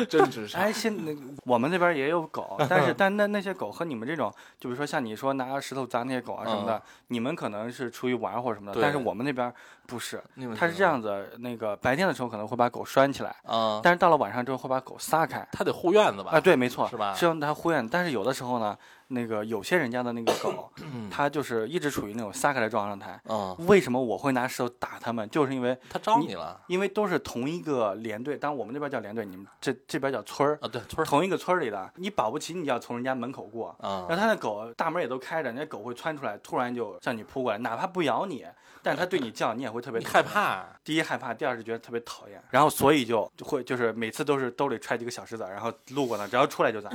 真职场。哎，[LAUGHS] 现那我们那边也有狗，[LAUGHS] 但是但那那些狗和你们这种，就比如说像你说拿石头砸那些狗啊什么的，你们可能是出于玩或者什么的，但是我们那边不是，你们它是这样子，那个白天的时候可能会把狗拴起来，啊，但是到了晚上之后会把狗撒开。他得护院子吧？啊，对，没错，是吧是让它护院，但是有的时候呢，那个有些人家的那个狗，[CLEARS THROAT] 嗯它就是一直处于那种撒开的状态。嗯，为什么我会拿石头打它们？就是因为它招你了因为都是同一个连队，当然我们那边叫连队，你们这这边叫村儿，啊？对，村儿同一个村儿里的，你保不齐你要从人家门口过，啊然后他那狗大门也都开着，人家狗会窜出来，突然就向你扑过来，哪怕不咬你，但是它对你犟，你也会特别害。怕，第一害怕，第二是觉得特别讨厌，然后所以就就会就是每次都是兜里揣几个小石子儿，然后路过那，只要出来就砸，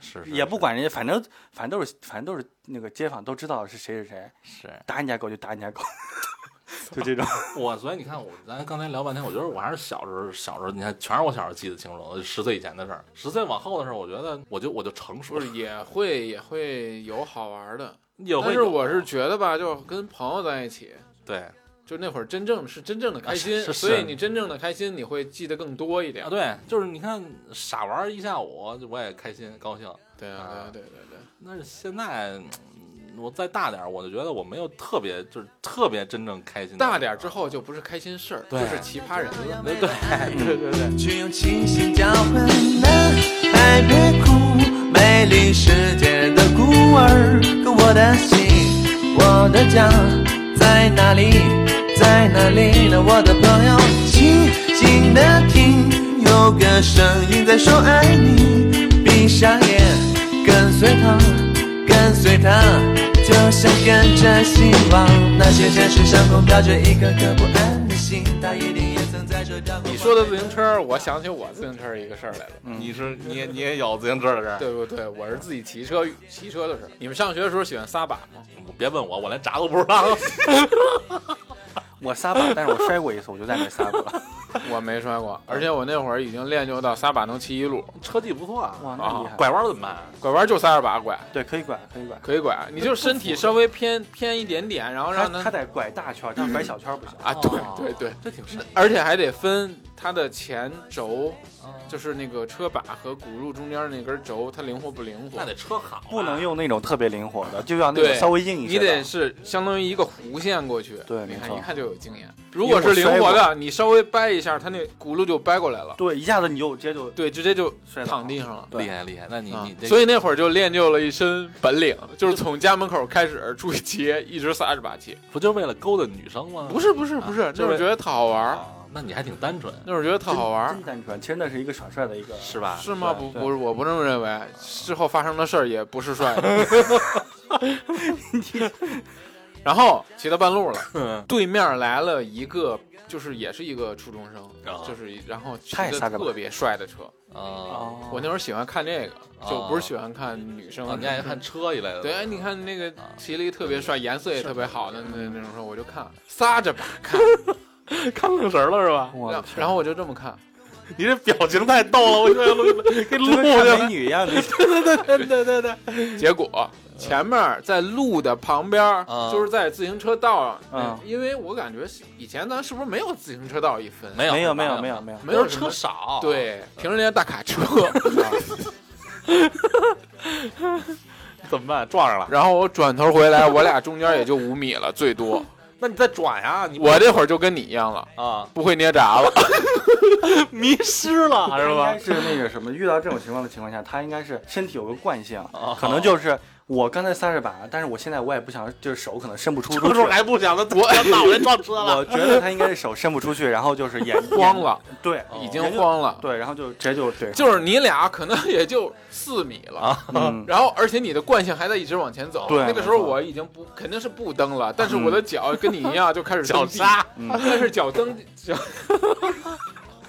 是是也不管人家，反正反正都是反正都是那个街坊都知道是谁是谁，是。打你家狗就打你家狗，[LAUGHS] 就这种。我，所以你看我，咱刚才聊半天，我觉得我还是小时候，小时候，你看全是我小时候记得清楚，十岁以前的事儿，十岁往后的事儿，我觉得我就我就成熟了。也会也会有好玩的，也会有。但是我是觉得吧，就跟朋友在一起，对。就那会儿真正是真正的开心，啊是是所以你真正的开心你会记得更多一点。啊，。对，就是你看傻玩一下午，我也开心高兴。对啊啊，对对对对。但是现在嗯我再大点儿，我就觉得我没有特别就是特别真正开心大点儿之后就不是开心事儿，就是奇葩人了。对对对。对对，去用清醒交换，男孩别哭，美丽世界的孤儿，可我的心，我的家在哪里？在哪里呢？我的朋友，静静的听，有个声音在说爱你，闭上眼，跟随他，跟随他，就像跟着希望。那些城市上空飘着一颗颗不安的心，他一定。说的自行车，我想起我自行车一个事儿来了。你是你也你也有自行车的事儿？对不对？我是自己骑车骑车的事儿。你们上学的时候喜欢撒把吗？别问我，我连闸都不知道。[LAUGHS] 我撒把，但是我摔过一次，我就再没撒过了。[LAUGHS] 我没摔过，而且我那会儿已经练就到撒把能骑一路，车技不错啊，哇，那厉害！拐弯儿怎么办？拐弯就撒着把拐，对，可以拐，可以拐。可以拐。你就身体稍微偏偏一点点，然后让他他得拐大圈儿，这样拐小圈不行。啊，对哦对对，这挺深。而且还得分它的前轴，嗯就是那个车把和轱辘中间那根轴，它灵活不灵活那？得车好啊，不能用那种特别灵活的，就要那种稍微硬一你些你。得是相当于一个弧线过去，对你看一看就有经验。如果是灵活的，你稍微掰一下，它那轱辘就掰过来了，对，一下子你就直接就对，直接就躺地上了。厉害厉害。那你啊你这所以那会儿就练就了一身本领，就是从家门口开始出去骑，一直撒着把气。不就为了勾搭女生吗？不是不是不是，那会儿觉得特好玩，啊，那你还挺单纯，那会儿觉得特好玩儿真，单纯。其实那是一个耍帅的一个，是吧？是吗？不不是，我不这么认为。事后发生的事儿也不是帅的。[LAUGHS] 然后骑到半路了，嗯对面来了一个，就是也是一个初中生，啊就是然后骑个特别帅的车。啊哦，我那会儿喜欢看这个，就哦不是喜欢看女生啊，。你爱看车一类的？对，哎，你看那个啊骑了一特别帅、颜色也特别好的那那种车，我就看，撒着把看，[LAUGHS] [LAUGHS] 看愣神了是吧？然我然后我就这么看，[LAUGHS] 你这表情太逗了，我就要录给录就跟看去了。美女一样的。[LAUGHS] 对对对对对对，结果前面在路的旁边就是在自行车道上。嗯因为我感觉以前咱是不是没有自行车道一分？没有没有没没有没有没有，没有车少。，对，平时连大卡车，怎么办？撞上了。然后我转头回来，我俩中间也就五米了，最多。那你再转呀，你我这会儿就跟你一样了，啊 [LAUGHS] 不会捏闸了。[LAUGHS] 迷失了是吧应该？是那个什么，遇到这种情况的情况下，他应该是身体有个惯性，啊可能就是我刚才三十把，但是我现在我也不想，就是手可能伸不出 [LAUGHS] 出去这时候。还不想，[LAUGHS] 他我脑袋撞车了。我觉得他应该是手伸不出去，然后就是眼 [LAUGHS] 慌了，对，已经慌了。对，然后就直接就对，就是你俩可能也就四米了，嗯，然后而且你的惯性还在一直往前走。对那个时候我已经不肯定是不蹬了，但是我的脚跟你一样就开始蹬地，脚刹，但是脚蹬脚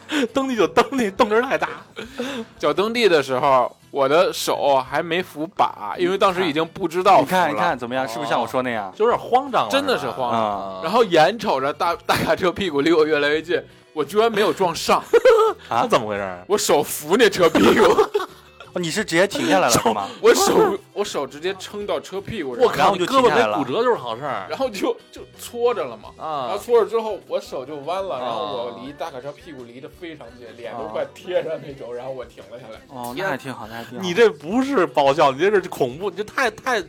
[LAUGHS] 蹬地就蹬地，动静太大。[LAUGHS] 脚蹬地的时候，我的手还没扶把，因为当时已经不知道扶你看你看怎么样？是不是像我说那样？就有点慌张了，真的是吧慌张然后眼瞅着大大卡车屁股离我越来越近，我居然没有撞上，[LAUGHS] 啊怎么回事？我手扶那车屁股，哦你是直接停下来了是吗？我手我手直接撑到车屁股上，我靠，然后就你胳膊没骨折就是好事儿然后就就搓着了嘛。然后啊！搓着之后，我手就弯了，然后啊我离大卡车屁股离得非常近，脸都快贴上那种，然后我停了下来。哦，那还挺好，那还挺好。你这不是爆笑，你这是恐怖，你这太太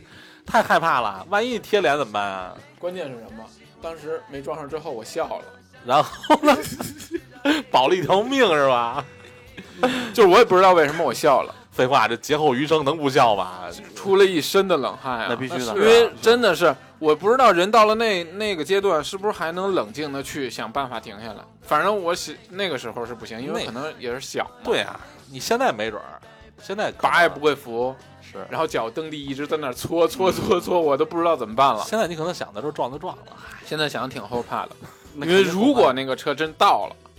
太害怕了。万一贴脸怎么办啊？关键是什么？当时没撞上之后，我笑了，然后呢，[LAUGHS] 保了一条命是吧？[LAUGHS] 就是我也不知道为什么我笑了，废话，这劫后余生能不笑吗？出了一身的冷汗啊！那必须的因为真的是，我不知道人到了那那个阶段，是不是还能冷静的去想办法停下来。反正我喜那个时候是不行，因为可能也是小，对啊，你现在没准儿，现在拔也不会扶，是。然后脚蹬地一直在那搓搓搓搓，我都不知道怎么办了。现在你可能想的时候撞都撞了，现在想挺后怕的，因为如果那个车真到了，就是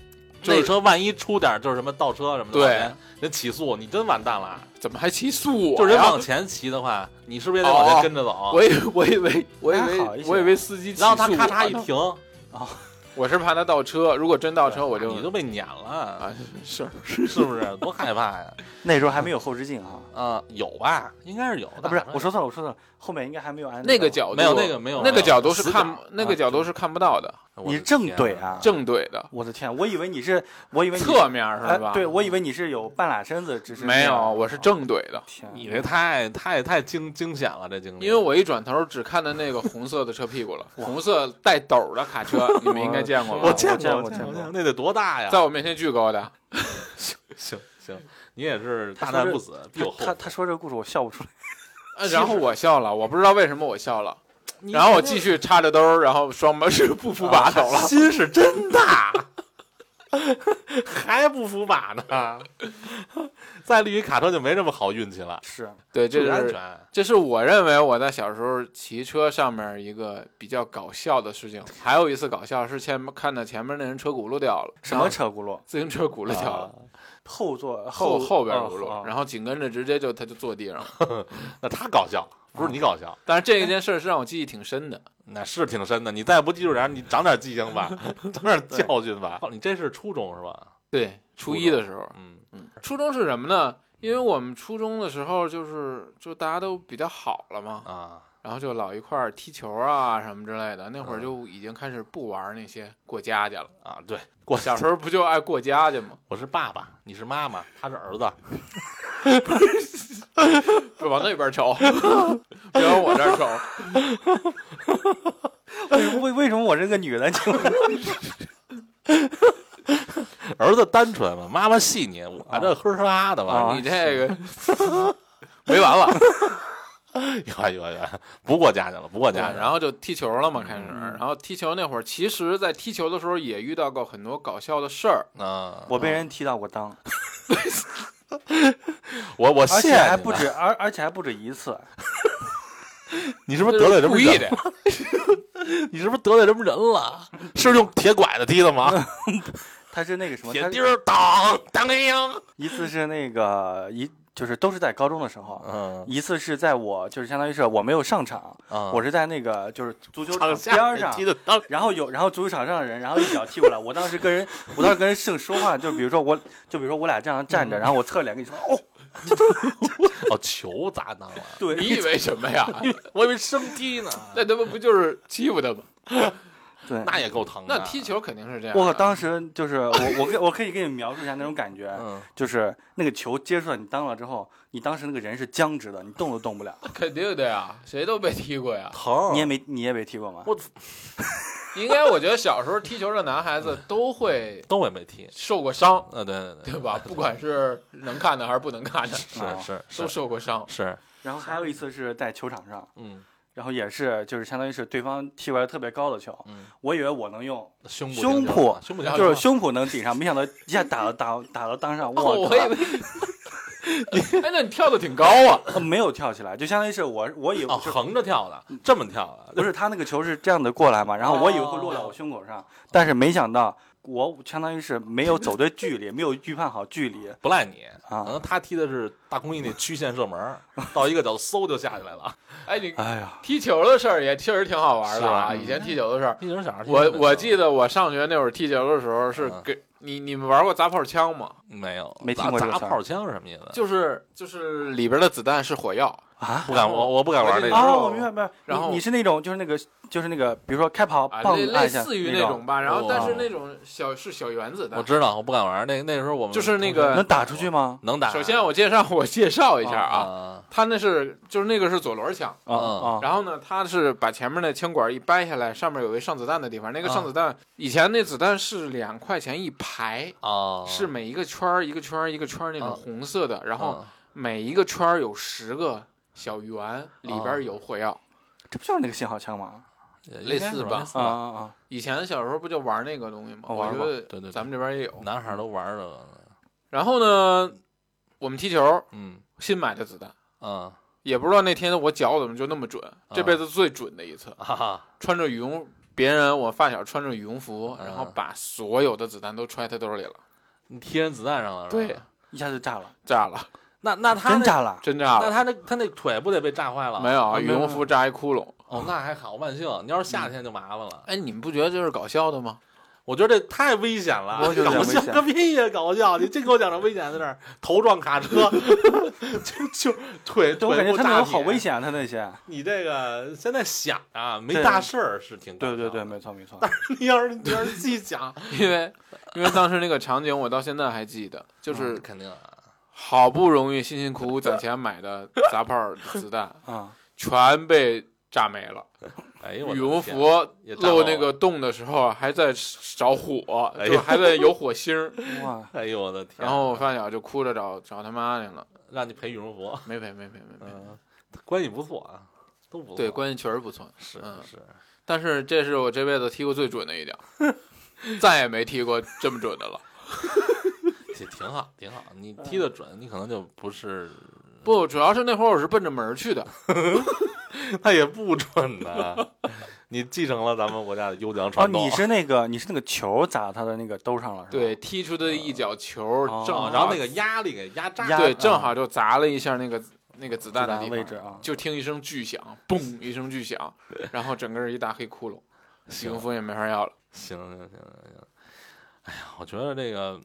那车万一出点就是什么倒车什么的，对人起诉你真完蛋了。怎么还起诉我？就是人往前骑的话，你是不是也得往前跟着走？我以我以为我以为我以为司机起诉然后他咔嚓一停啊，我是怕他倒车，如果真倒车我就你都被撵了，啊是是不是？多害怕呀！[LAUGHS] 那时候还没有后视镜哈。啊，有吧？应该是有的。啊，不是，我说错了，我说错了，后面应该还没有安那个角度没有那个没有那个角度是看角那个角度是看不到的，你是正怼啊？正对的，我的天，我以为你是，我以为你侧面是吧？哎，对，我以为你是有半拉身子，只是没有，我是正对的，天，你这太太太惊惊险了，这经历。因为我一转头只看到那个红色的车屁股了，红色带斗的卡车，[LAUGHS] 你们应该见过吧？我见见过，我见过那得多大呀？在我面前巨高的，[LAUGHS] 行行行，你也是大难不死，必有后他。他说这个故事我笑不出来。[LAUGHS] 呃然后我笑了，我不知道为什么我笑了，然后我继续插着兜儿，然后双把 [LAUGHS] 是不扶把走了。心是真大，[LAUGHS] 还不服把呢。[LAUGHS] 再立一卡车就没这么好运气了，是，对，这是安全。这是我认为我在小时候骑车上面一个比较搞笑的事情。还有一次搞笑是前面看到前面那人车轱辘掉了，什么车轱辘？自行车轱辘掉了，后座后后边轱辘，然后紧跟着直接就他就坐地上了。那他搞笑，不是你搞笑，但是这一件事是让我记忆挺深的。那是挺深的。你再不记住点，[LAUGHS] 你长点记性吧，[LAUGHS] 长点教训吧。你这是初中是吧？对，初一的时候，嗯，嗯，初中是什么呢？因为我们初中的时候就是就大家都比较好了嘛，啊，然后就老一块儿踢球啊什么之类的。那会儿就已经开始不玩那些过家家了。啊，对，过小时候不就爱过家家吗？[LAUGHS] 我是爸爸，你是妈妈，他是儿子。[LAUGHS] 就往那边瞅，别往我这儿瞅。[LAUGHS] 为为为什么我是个女的？儿子单纯嘛，妈妈细腻，我这呵呵哈的吧啊？你这个没完了。[LAUGHS] 有有有，不过家去了，不过，家去了。然后就踢球了嘛，开始。嗯然后踢球那会儿，其实，在踢球的时候也遇到过很多搞笑的事儿。啊，我被人踢到过裆，[LAUGHS] 我我而且还不止，而而且还不止一次。[LAUGHS] 你是不是得罪什么人故意的？你是不是得罪什么人了？是用铁拐子踢的吗？他是那个什么，铁钉儿当当当。一次是那个一就是都是在高中的时候，嗯一次是在我就是相当于是我没有上场，啊我是在那个就是足球场边上踢。的。然后有，然后足球场上的人，然后一脚踢过来，我当时跟人，我当时跟人正说话，就比如说我，就比如说我俩这样站着，然后我侧脸跟你说，哦，[LAUGHS] 哦，球砸裆了，对你以为什么呀？[LAUGHS] 我以为生踢呢，那他妈不就是欺负他吗？对，那也够疼的。那踢球肯定是这样。我靠，当时就是我我给我可以给你描述一下那种感觉，嗯，[LAUGHS] 就是那个球接触到你裆了之后，你当时那个人是僵直的，你动都动不了。[LAUGHS] 肯定的呀，谁都被踢过呀。疼，你也没你也被踢过吗？我 [LAUGHS] 应该我觉得小时候踢球的男孩子都会都也没踢。受过伤，呃，对对对，对吧？不管是能看的还是不能看的，啊是是都受过伤。是，然后还有一次是在球场上，嗯然后也是就是相当于是对方踢过来特别高的球，嗯，我以为我能用胸部胸脯胸部就是胸脯能顶上，没想到一下打到打打到裆上，[LAUGHS] 哦，我靠我以为，[LAUGHS] 哎，那你跳的挺高啊。呃没有跳起来，就相当于是我我以为横着跳的，这么跳的，不是他那个球是这样的过来嘛，然后我以为会落到我胸口上，但是没想到我相当于是没有走对距离，没有预判好距离 [LAUGHS] 不赖你。啊可能他踢的是大空翼那曲线射门，到一个角度嗖就下去来了。哎，你哎呀，踢球的事儿也确实挺好玩的啊。以前踢球的事儿，踢球小孩我我记得我上学那会儿踢球的时候是嗯给你你们玩过砸炮枪吗？没有没听过砸炮枪是什么意思？就是就是里边的子弹是火药，啊不敢，我我不敢玩那然后个。啊，我明白明白，然后你你是那种就是那个就是那个，比如说开跑啊，棒类似于那那种吧。然后但是哦那种小是小原子弹。我知道，我不敢玩。那那时候我们就是那个能打出去吗？能打。首先我介绍我介绍一下啊，啊，他那是就是那个是左轮枪，啊嗯啊，然后呢，他是把前面的枪管一掰下来，上面有一上子弹的地方。那个啊上子弹以前那子弹是两块钱一排，哦，是每一个圈儿一个圈儿一个圈儿那种啊红色的，然后嗯每一个圈儿有十个小圆，里边有火药。这不就是那个信号枪吗？类似吧啊啊啊！以前小时候不就玩那个东西吗？我觉得对对对咱们这边也有。男孩都玩这个。然后呢，我们踢球嗯新买的子弹，嗯也不知道那天我脚怎么就那么准，这辈子最准的一次。哈哈，穿着羽绒，别人我发小穿着羽绒服，嗯然后把所有的子弹都揣他兜里了，你贴人子弹上了是吧？对，一下就炸了，炸了，那那他那真炸了！真炸了。那他那他那腿不得被炸坏了？没有羽绒服炸一窟窿。哦，那还好，万幸。你要是夏天就麻烦了。哎，你们不觉得这是搞笑的吗？我觉得这太危险了，我觉得有点搞笑个屁呀，搞笑！你真给我讲这危险在那儿，头撞卡车，[LAUGHS] 就就腿对我感觉好危险啊，他那些。你这个现在想啊，没大事儿是挺对对对，没错没错但是。你要是你要是细想，[LAUGHS] 因为因为当时那个场景我到现在还记得，就是肯定啊，好不容易辛辛苦苦攒钱买的杂炮子弹啊，[LAUGHS] 全被炸没了。哎呦，羽绒服也炸爆漏那个洞的时候还在着火，哎就还在有火星儿。[LAUGHS] 哇，哎呦我的天！然后我发小就哭着找找他妈去了，让你赔羽绒服，没赔没赔没赔。嗯，关系不错啊，都不错，对，关系确实不错，是嗯是，但是这是我这辈子踢过最准的一脚，[LAUGHS] 再也没踢过这么准的了。[LAUGHS] 挺挺好挺好，你踢得准，你可能就不是，不，主要是那会儿我是奔着门儿去的，[LAUGHS] 那也不准呢。[LAUGHS] 你继承了咱们国家的优良哦，传统，你是那个你是那个球砸他的那个兜上了是吧？对，踢出的一脚球哦正好，然后那个压力给压炸压对，啊正好就砸了一下那个那个子子弹弹的位置啊。就听一声巨响，嘣一声巨响，[LAUGHS] 然后整个人一大黑窟窿，羽行绒服也没法要了。行行行行，哎呀，我觉得这个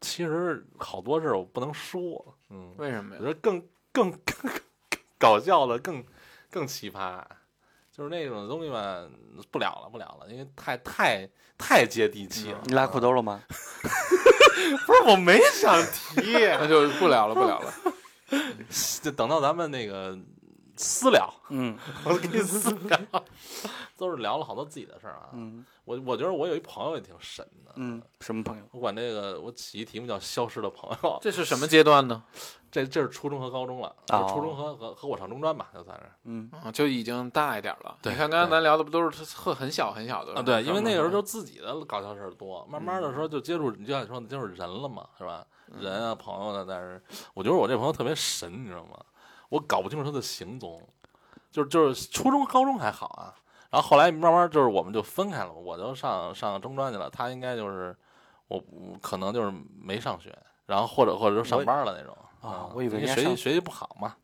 其实好多事我不能说，嗯，为什么呀？我觉得更更更更搞笑的更更奇葩，就是那种东西吧，不聊了不聊了，因为太太太接地气了。你拉裤兜了吗？[LAUGHS] 不是，我没想提，[LAUGHS] 那就不聊了，不聊了。[LAUGHS] 就等到咱们那个私聊，嗯 [LAUGHS] 我跟你私聊，[LAUGHS] 都是聊了好多自己的事儿啊。嗯我我觉得我有一朋友也挺神的，嗯，什么朋友？我管这个我起一题目叫“消失的朋友这是什么阶段呢？”，[LAUGHS] 这这是初中和高中了，哦初中和和和我上中专吧，就算是嗯啊，就已经大一点了。对你看刚才咱聊的不都是特很小很小的啊，对，因为那个时候就就自己的搞笑事儿多，慢慢的时候就接触，你就像你说的接触人了嘛，是吧？人啊，朋友呢，但是我觉得我这朋友特别神，你知道吗？我搞不清楚他的行踪，就是就是初中、高中还好啊，然后后来慢慢就是我们就分开了，我就上上中专去了，他应该就是我我可能就是没上学，然后或者或者就上班了那种嗯啊我以为学习学习不好嘛。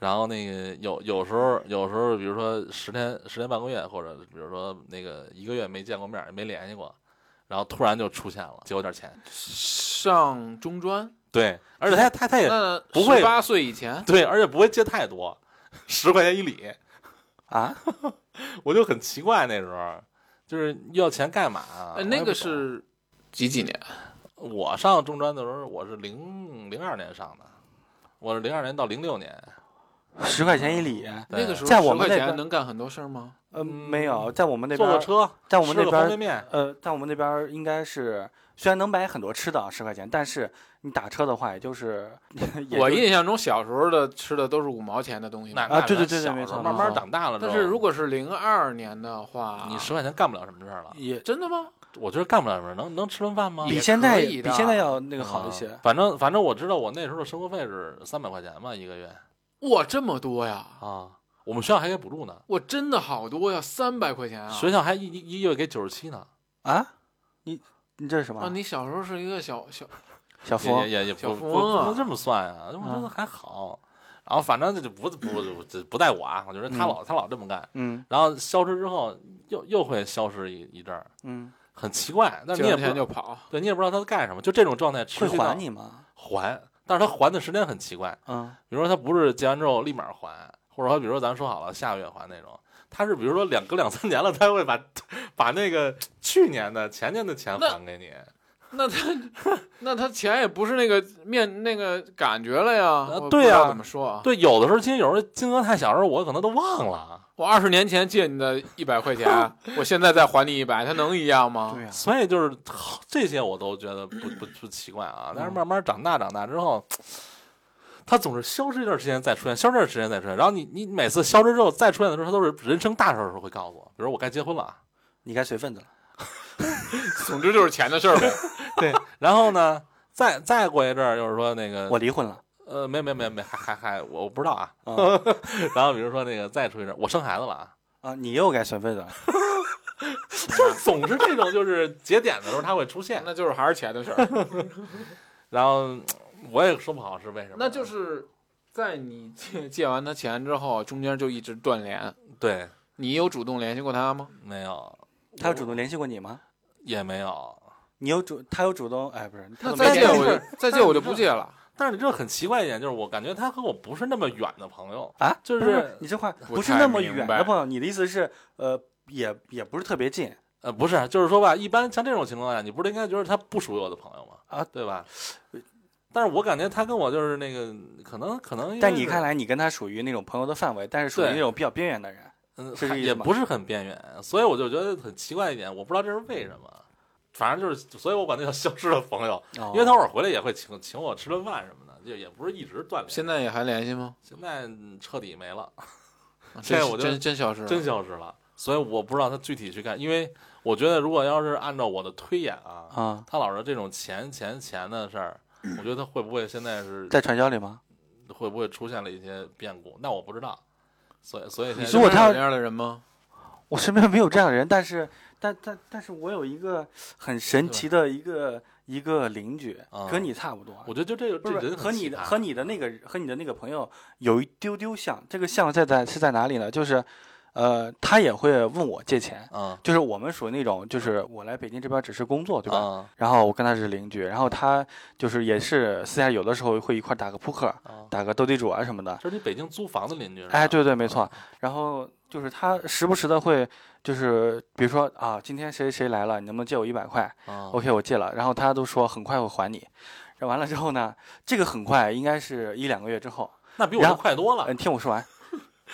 然后那个有有时候有时候，比如说十天十天半个月，或者比如说那个一个月没见过面，也没联系过，然后突然就出现了，借我点钱。上中专，对，而且他他他也不会十八岁以前，对，而且不会借太多，十块钱一里，啊，[LAUGHS] 我就很奇怪那时候，就是要钱干嘛？呃那个是几几年？我上中专的时候，我是零零二年上的，我是零二年到零六年，十块钱一里，那个时候在我十块钱们那边能干很多事儿吗？呃，没有，在我们那边儿，坐个车，在我们那边儿，方便面，呃，在我们那边儿应该是虽然能买很多吃的啊，十块钱，但是你打车的话，也就是 [LAUGHS] 我印象中小时候的吃的都是五毛钱的东西。那啊对对对对没错慢慢长大了，但是如果是零二年的话，你十块钱干不了什么事儿了，也真的吗？我觉得干不了什么事，能能吃顿饭吗？比现在比现在要那个好一啊些。反正反正我知道我那时候的生活费是三百块钱吧一个月哇，这么多呀！啊，我们学校还给补助呢，哇真的好多呀，三百块钱啊！学校还一一一个月给九十七呢，啊，你你这是什么？啊，你小时候是一个小小小富翁也也也小不不不能这么算呀，我觉得还好。然后反正这就不不不这不带我啊，我觉得他老他老这么干，嗯然后消失之后又又会消失一一阵儿，嗯，很奇怪。但是你也不知道钱就跑，对你也不知道他在干什么，就这种状态持会还你吗？还，但是他还的时间很奇怪，嗯比如说他不是结完之后立马还，或者说比如说咱说好了下个月还那种，他是比如说两隔两三年了，他会把把那个去年的前年的钱还给你。[LAUGHS] 那他那他钱也不是那个面那个感觉了呀。对呀怎么说啊？对，有的时候其实有时候金额太小的时候，我可能都忘了。我二十年前借你的一百块钱，我现在再还你一百，它能一样吗？对呀，所以就是这些我都觉得不不不奇怪啊，但是慢慢长大长大之后，他总是消失一段时间再出现，消失一段时间再出现，然后你你每次消失之后再出现的时候，他都是人生大事的时候会告诉我，比如我该结婚了，啊你该随份子了。[LAUGHS] 总之就是钱的事儿呗。[LAUGHS] 对，然后呢，再再过一阵儿就是说那个我离婚了。呃没没没没还还还我我不知道啊，啊 [LAUGHS] 然后比如说那个再出一阵儿我生孩子了啊，啊，你又该随份子了。就总是这种就是节点的时候他会出现，那就是还是钱的事儿。然后我也说不好是为什么，那就是在你借借完他钱之后，中间就一直断联。对你有主动联系过他吗？没有他有主动联系过你吗？也没有。你有主，他有主动，哎，不是，他再借我就再借我就不借了。[LAUGHS] 但是你这很奇怪一点，就是我感觉他和我不是那么远的朋友，啊，就是是你这话不是那么远的朋友，你的意思是呃，也也不是特别近呃，不是，就是说吧，一般像这种情况下，你不是应该觉得他不属于我的朋友吗？啊，对吧？但是我感觉他跟我就是那个，可能可能，但你看，来你跟他属于那种朋友的范围，但是属于那种比较边缘的人。嗯，也不是很边缘，所以我就觉得很奇怪一点，我不知道这是为什么。反正就是，所以我管他叫消失的朋友，哦因为他偶尔回来也会请请我吃顿饭什么的，就也不是一直断联。现在也还联系吗？现在嗯彻底没了，这这我就真真消失了，真消失了。所以我不知道他具体去干，因为我觉得如果要是按照我的推演啊，啊，他老是这种钱钱钱的事儿，我觉得他会不会现在是在传销里吗？会不会出现了一些变故？那我不知道。所以所以现在如果他身边有这样的人吗？我身边没有这样的人，但是但但但是我有一个很神奇的一个一个邻居，啊跟你差不多。我觉得就这个不是这人和你的和你的那个和你的那个朋友有一丢丢像，这个像在在是在哪里呢？就是，呃，他也会问我借钱，嗯就是我们属于那种，就是我来北京这边只是工作，对吧？啊然后我跟他是邻居，然后他就是也是私下有的时候会一块打个扑克，啊，打个斗地主啊什么的。这是你北京租房的邻居？哎，对对，没错。然后就是他时不时的会，就是比如说啊，今天谁谁来了，你能不能借我一百块啊？OK，我借了。然后他都说很快会还你。然后完了之后呢，这个很快应该是一两个月之后。那比我快多了你，。听我说完。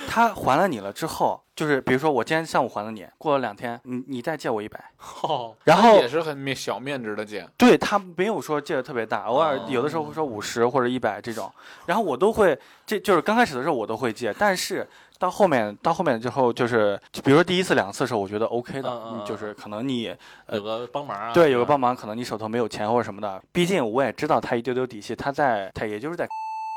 他还了你了之后，就是比如说我今天上午还了你，过了两天，你你再借我一百，[LAUGHS] 哦然后也是很面小面值的借，对他没有说借的特别大，偶尔哦有的时候会说五十或者一百这种，然后我都会，这就是刚开始的时候我都会借，但是到后面到后面之后，就是比如说第一次两次的时候，我觉得 OK 的，嗯嗯嗯就是可能你呃有个帮忙啊，对有个帮忙，可能你手头没有钱或者什么的，毕竟我也知道他一丢丢底细，他在他也就是在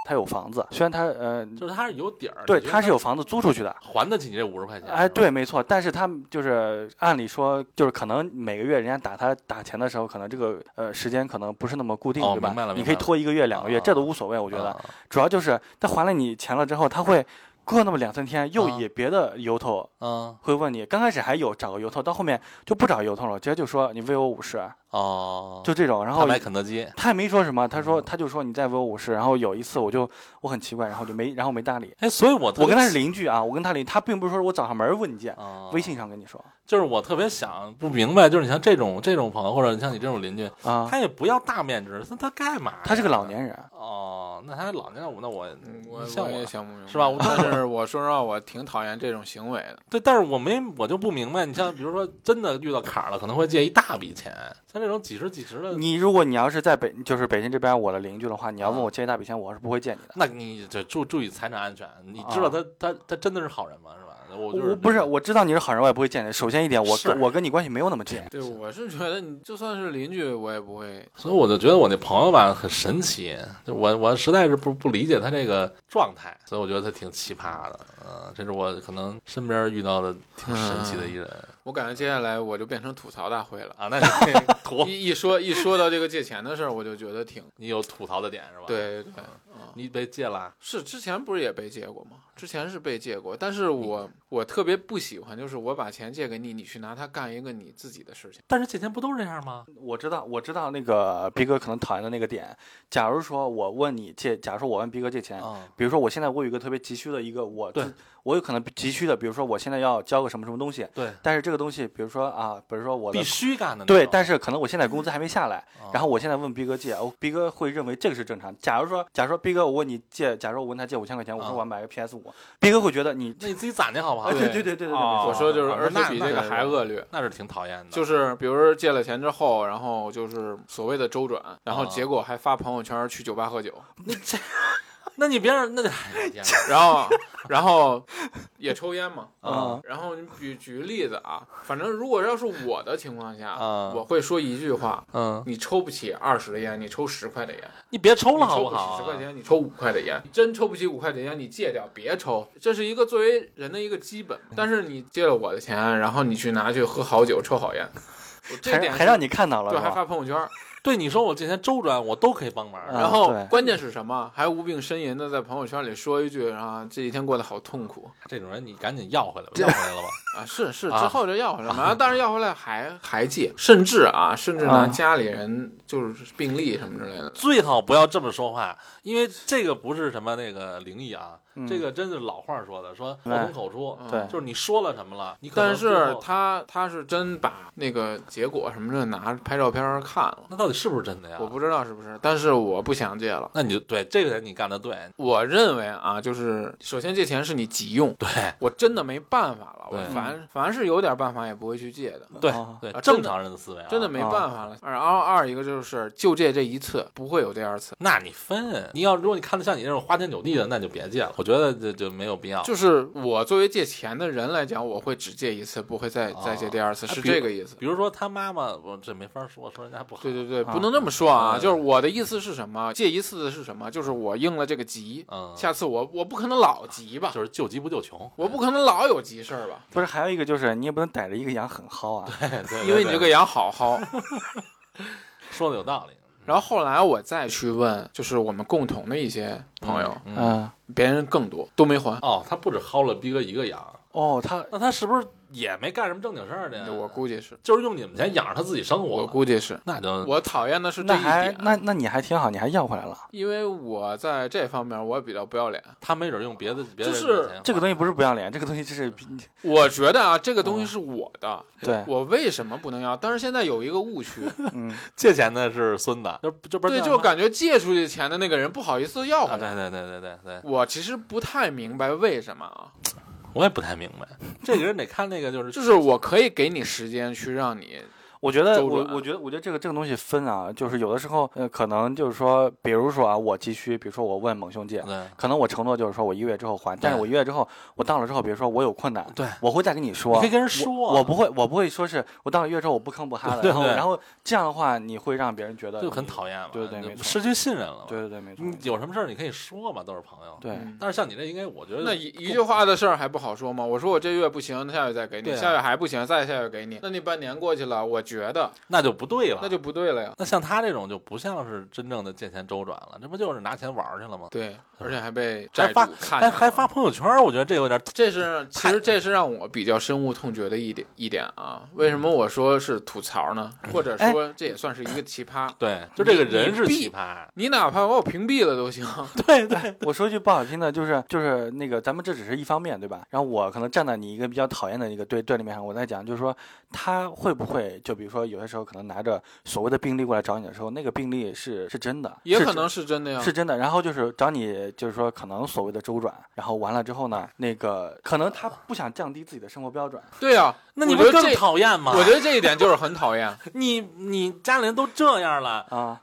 他有房子，虽然他呃就是他是有底儿，对他是有房子租出去的。还得起你这五十块钱。哎，对，，没错，但是他就是按理说，就是可能每个月人家打他打钱的时候，可能这个呃时间可能不是那么固定，哦对吧？你可以拖一个月、两个月，啊这都无所谓，我觉得。啊主要就是他还了你钱了之后，他会过那么两三天，又啊以别的由头嗯会问你。刚开始还有找个由头，到后面就不找由头了，直接就说你为我五十，哦，就这种。然后他买肯德基，他也没说什么，他说他就说你再为我五十。然后有一次我就我很奇怪，然后就没然后没搭理。哎，所以我我跟他是邻居啊，我跟他邻，他并不是说我找上门问你见，啊微信上跟你说就是我特别想不明白，就是你像这种这种朋友，或者你像你这种邻居，啊，他也不要大面值，那他干嘛？他是个老年人，哦，那他老年人，那我我像我也想不明白，是吧但 [LAUGHS] 是我说实话，我挺讨厌这种行为的。对，但是我没我就不明白，你像比如说真的遇到坎儿了，可能会借一大笔钱，像这种几十几十的，你如果你要是在北就是北京这边我的邻居的话，你要问啊我借一大笔钱，我是不会借你的。那你得注注意财产安全，你知道他、他他真的是好人吗？是吧？我就是我不是，我知道你是好人，我也不会见你。首先一点，我跟我跟你关系没有那么近。对，我是觉得你就算是邻居，我也不会。所以我就觉得我那朋友吧很神奇，就我我实在是不不理解他这个状态，所以我觉得他挺奇葩的，嗯、这是我可能身边遇到的挺神奇的一人、我感觉接下来我就变成吐槽大会了。啊。那你 [LAUGHS] 吐，一一说一说到这个借钱的事儿，我就觉得挺你有吐槽的点是吧？，对对对，你被借了，是之前不是也被借过吗？之前是被借过，但是我我特别不喜欢，就是我把钱借给你，你去拿它干一个你自己的事情。但是借钱不都是这样吗？我知道，我知道那个逼哥可能讨厌的那个点。假如说我问你借，假如说我问逼哥借钱，啊、比如说我现在我有一个特别急需的一个我对自我有可能急需的，比如说我现在要交个什么什么东西，对，但是这个东西，比如说啊，比如说我的必须干的对，但是可能我现在工资还没下来，啊然后我现在问逼哥借，哦，逼哥会认为这个是正常。假如说，假如说逼哥我问你借，假如我问他借五千块钱，我说啊我要买个 PS 五，逼哥会觉得你，那你自己攒的好不好？啊，对对对对对对，哦我说就是，啊而且比这个还恶劣。那是挺讨厌的。就是比如说借了钱之后，然后就是所谓的周转，然后啊结果还发朋友圈去酒吧喝酒，那你别让那 [LAUGHS] 然后然后也抽烟嘛，啊然后你举举个例子啊，反正如果要是我的情况下，啊我会说一句话：嗯，你抽不起二十的烟，你抽十块的烟；你别抽了好抽不好啊？十块钱，你抽五块的烟。真抽不起五块的烟，你戒掉，别抽。这是一个作为人的一个基本。但是你借了我的钱，然后你去拿去喝好酒、抽好烟，我这点还还让你看到了，对，还？发朋友圈。对你说我借钱周转，我都可以帮忙。啊然后关键是什么？还无病呻吟的在朋友圈里说一句啊，这几天过得好痛苦这种人你赶紧要回来吧，要回来了吧？啊！是是，啊之后就要回来嘛，但是要回来还还借，甚至啊，甚至拿啊家里人就是病历什么之类的。最好不要这么说话，因为这个不是什么那个灵异啊，嗯这个真是老话说的，说口对从口出，嗯对就是你说了什么了，你可能但是他他是真把那个结果什么的拿拍照片看了，那到底是不是真的呀？我不知道是不是，但是我不想借了。那你就对这个人你干的对，我认为啊，就是首先借钱是你急用，对我真的没办法了，我凡凡是有点办法也不会去借的。对啊对，正常人的思维啊，真的没办法了。然后二一个就是就借这一次，不会有第二次。那你分，你要如果你看的像你这种花天酒地的，那就别借了。我觉得这就没有必要。就是我作为借钱的人来讲，我会只借一次，不会再再借第二次，是这个意思。比如说他妈妈，我这没法说，说人家不好。对对对，啊不能这么说啊！嗯就是我的意思是什么？借一次的是什么？就是我应了这个急，嗯，下次我我不可能老急吧？就是救急不救穷，我不可能老有急事儿吧？[LAUGHS] 不是，还有一个就是你也不能逮着一个羊很薅啊。对对，因为你这个羊羊好薅。[LAUGHS] 说的有道理。然后后来我再去问，就是我们共同的一些朋友，嗯，嗯，别人更多都没还。哦，他不止薅了逼哥一个羊，哦，他那他是不是也没干什么正经事儿的呀？我估计是，就是用你们钱养着他自己生活。我估计是。那就我讨厌的是这一那还点，那那你还挺好，你还要回来了。因为我在这方面我比较不要脸。他没准用别的别的就是这个东西不是不要脸，这个东西就是我觉得啊，这个东西是我的，对，我为什么不能要？但是现在有一个误区，嗯，[LAUGHS] 借钱的是孙子，就就不是对，就感觉借出去钱的那个人不好意思要啊，回来。对对对对对对，我其实不太明白为什么啊，[LAUGHS] 我也不太明白，这个人得看那个就是就是我可以给你时间去让你，我觉得我我觉得我觉得这个这个东西分啊，就是有的时候呃，可能就是说，比如说啊，我急需，比如说我问猛兄借，对可能我承诺就是说我一个月之后还，但是我一个月之后我到了之后，比如说我有困难，对，我会再跟你说，你可以跟人说啊我，我不会我不会说是我到了一个月之后我不吭不哈的，对对然后然后这样的话你会让别人觉得就很讨厌了，对对对失去信任了。对对对，没错，你有什么事儿你可以说嘛，都是朋友。对，嗯但是像你这应该，我觉得那一一句话的事儿还不好说吗？我说我这月不行，下月再给你，下月还不行，再下月给你。那你半年过去了，我觉得那就不对了。那就不对了呀。那像他这种就不像是真正的见钱周转了，这不就是拿钱玩去了吗？对，而且还被还发债主看还还发朋友圈，我觉得这有点这是其实这是让我比较深恶痛绝的一点一点啊。为什么我说是吐槽呢？或者说这也算是一个奇葩。对，就这个人是奇葩。你哪怕把我屏蔽了都行。[LAUGHS] 对对，我说句不好听的，就是就是那个咱们这只是一方面，对吧？然后我可能站在你一个比较讨厌的一个对对立面上，我在讲，就是说他会不会就比如说有些时候可能拿着所谓的病例过来找你的时候，那个病例是是真的，也可能是真的呀。是真的。然后就是找你，就是说可能所谓的周转，然后完了之后呢，那个可能他不想降低自己的生活标准，对呀，那你不更讨厌吗？我觉得这一点就是很讨厌。[LAUGHS] 你你家里人都这样了，啊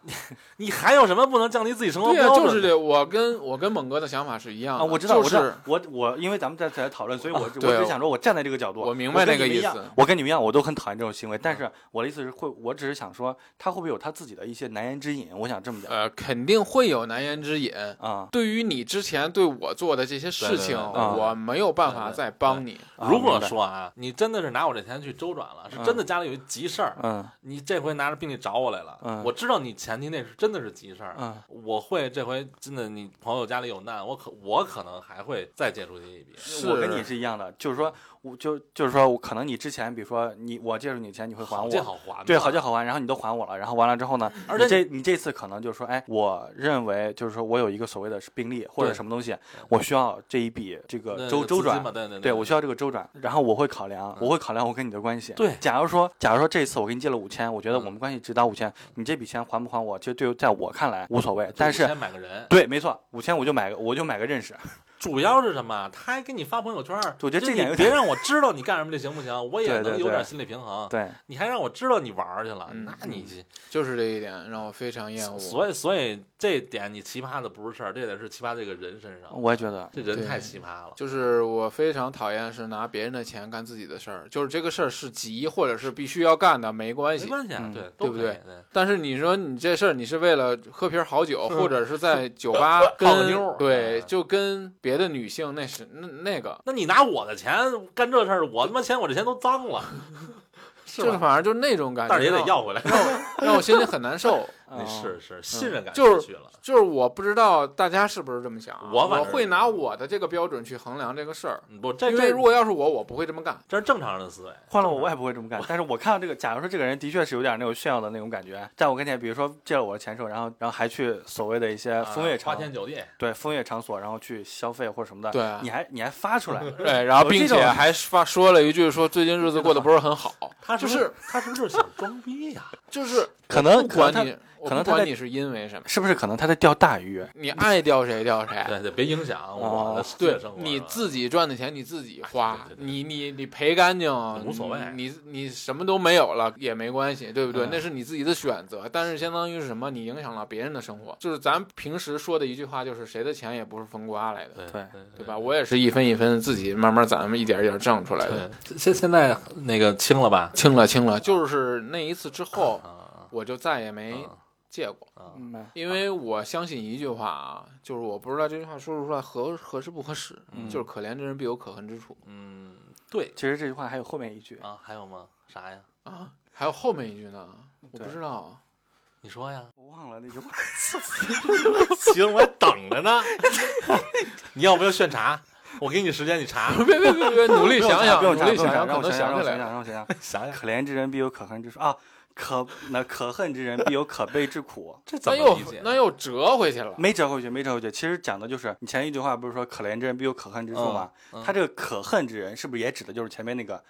你还有什么不能降低自己生活，标准的？就是这。我跟我跟猛哥的想法是一样的。啊！我知道，我知道就是，我我因为咱们在在讨论，所以我我对只想说，我站在这个角度，我明白那个意思嗯我跟你们一样，我都很讨厌这种行为。但是我的意思是会，我只是想说，他会不会有他自己的一些难言之隐？我想这么讲呃，肯定会有难言之隐。啊。对于你之前对我做的这些事情，对对对对我没有办法再帮你。啊如果说啊，你真的是拿我这钱去周转了，是嗯真的家里有一急事儿，嗯你这回拿着病历找我来了，嗯我知道你前提那是真的是急事儿，嗯我会这回真的你朋友家里有难，我可我可能还会再借出去一笔。是我跟你是一样的，就是说，我就就是说我可能你之前，比如说你我借出你钱，你会还好我，借好还，对，好借好还，然后你都还我了，然后完了之后呢，而且你这你这次可能就是说，哎，我认为就是说我有一个所谓的病例或者什么东西，我需要这一笔这个周周转对对对我需要这个周转，然后我会考量，我会考量我跟你的关系。对假如说，假如说这一次我给你借了五千，我觉得嗯我们关系只到五千，你这笔钱还不还我，其实对在我看来无所谓。但是，先买个人，对，没错，五千我就买个，我就买个认识。[LAUGHS] 主要是什么？他还给你发朋友圈，我觉得这点别让我知道你干什么，就行不行？[LAUGHS] 我也能有点心理平衡。对，你还让我知道你玩儿去了，嗯那你就是这一点让我非常厌恶。所以所以这点你奇葩的不是事儿，这得是奇葩这个人身上。我也觉得，这人太奇葩了。就是我非常讨厌是拿别人的钱干自己的事儿，就是这个事儿是急或者是必须要干的，没关系。没关系啊，嗯对，对不对对，但是你说你这事儿你是为了喝瓶好酒，[LAUGHS] 或者是在酒吧跟泡妞对，嗯就跟别的女性那是那那个，那你拿我的钱干这事儿，我他妈钱我这钱都脏了，是 [LAUGHS] [LAUGHS] 就是吧？反正就是那种感觉，但是也得要回来。让我让我心里很难受。那嗯是是信任感就是失去了。就是我不知道大家是不是这么想啊，我会拿我的这个标准去衡量这个事儿，嗯不，这这因为如果要是我，我不会这么干。这是正常人的思维。换了我我也不会这么干。但是我看到这个，假如说这个人的确是有点那种炫耀的那种感觉，在我跟前，比如说借了我的钱之后，然后然后还去所谓的一些风月啊花场，天酒地，对风月场所，然后去消费或者什么的，对啊你还你还发出来，[LAUGHS] 对，然后并且还发说了一句说最近日子过得不是很好，他就是是他是不是想装逼呀？就是可能不可能他管你，可能他你是因为什么，是不是可能他在钓大鱼？你爱钓谁钓谁。对对，别影响我的生活。你自己赚的钱你自己花对，对对你你你赔干净无所谓你你什么都没有了也没关系，对不对？嗯那是你自己的选择，但是相当于是什么？你影响了别人的生活，就是咱平时说的一句话，就是谁的钱也不是风刮来的，对对对对吧？我也是一分一分自己慢慢攒，一点一点挣出来的。现现在那个清了吧？清了清了，就是那一次之后，啊，我就再也没嗯借过，啊明白？因为我相信一句话啊，就是我不知道这句话说出来合合适不合适，嗯就是可怜之人必有可恨之处嗯，对其实这句话还有后面一句，啊，还有吗？啥呀？啊。还有后面一句呢，我不知道。你说呀？我忘了那句话。[LAUGHS] 行，我还等着呢。你要不要炫查？我给你时间，你查。别别别别，努力想想，不用查，努力想想，让可能我想想，让我想想，起来。让我想想。想想，可怜之人必有可恨之处啊，可那可恨之人必有可悲之苦。[LAUGHS] 这怎么理解？那又折回去了。没折回去，没折回去。其实讲的就是你前一句话不是说可怜之人必有可恨之处吗？嗯他这个可恨之人是不是也指的就是前面那个，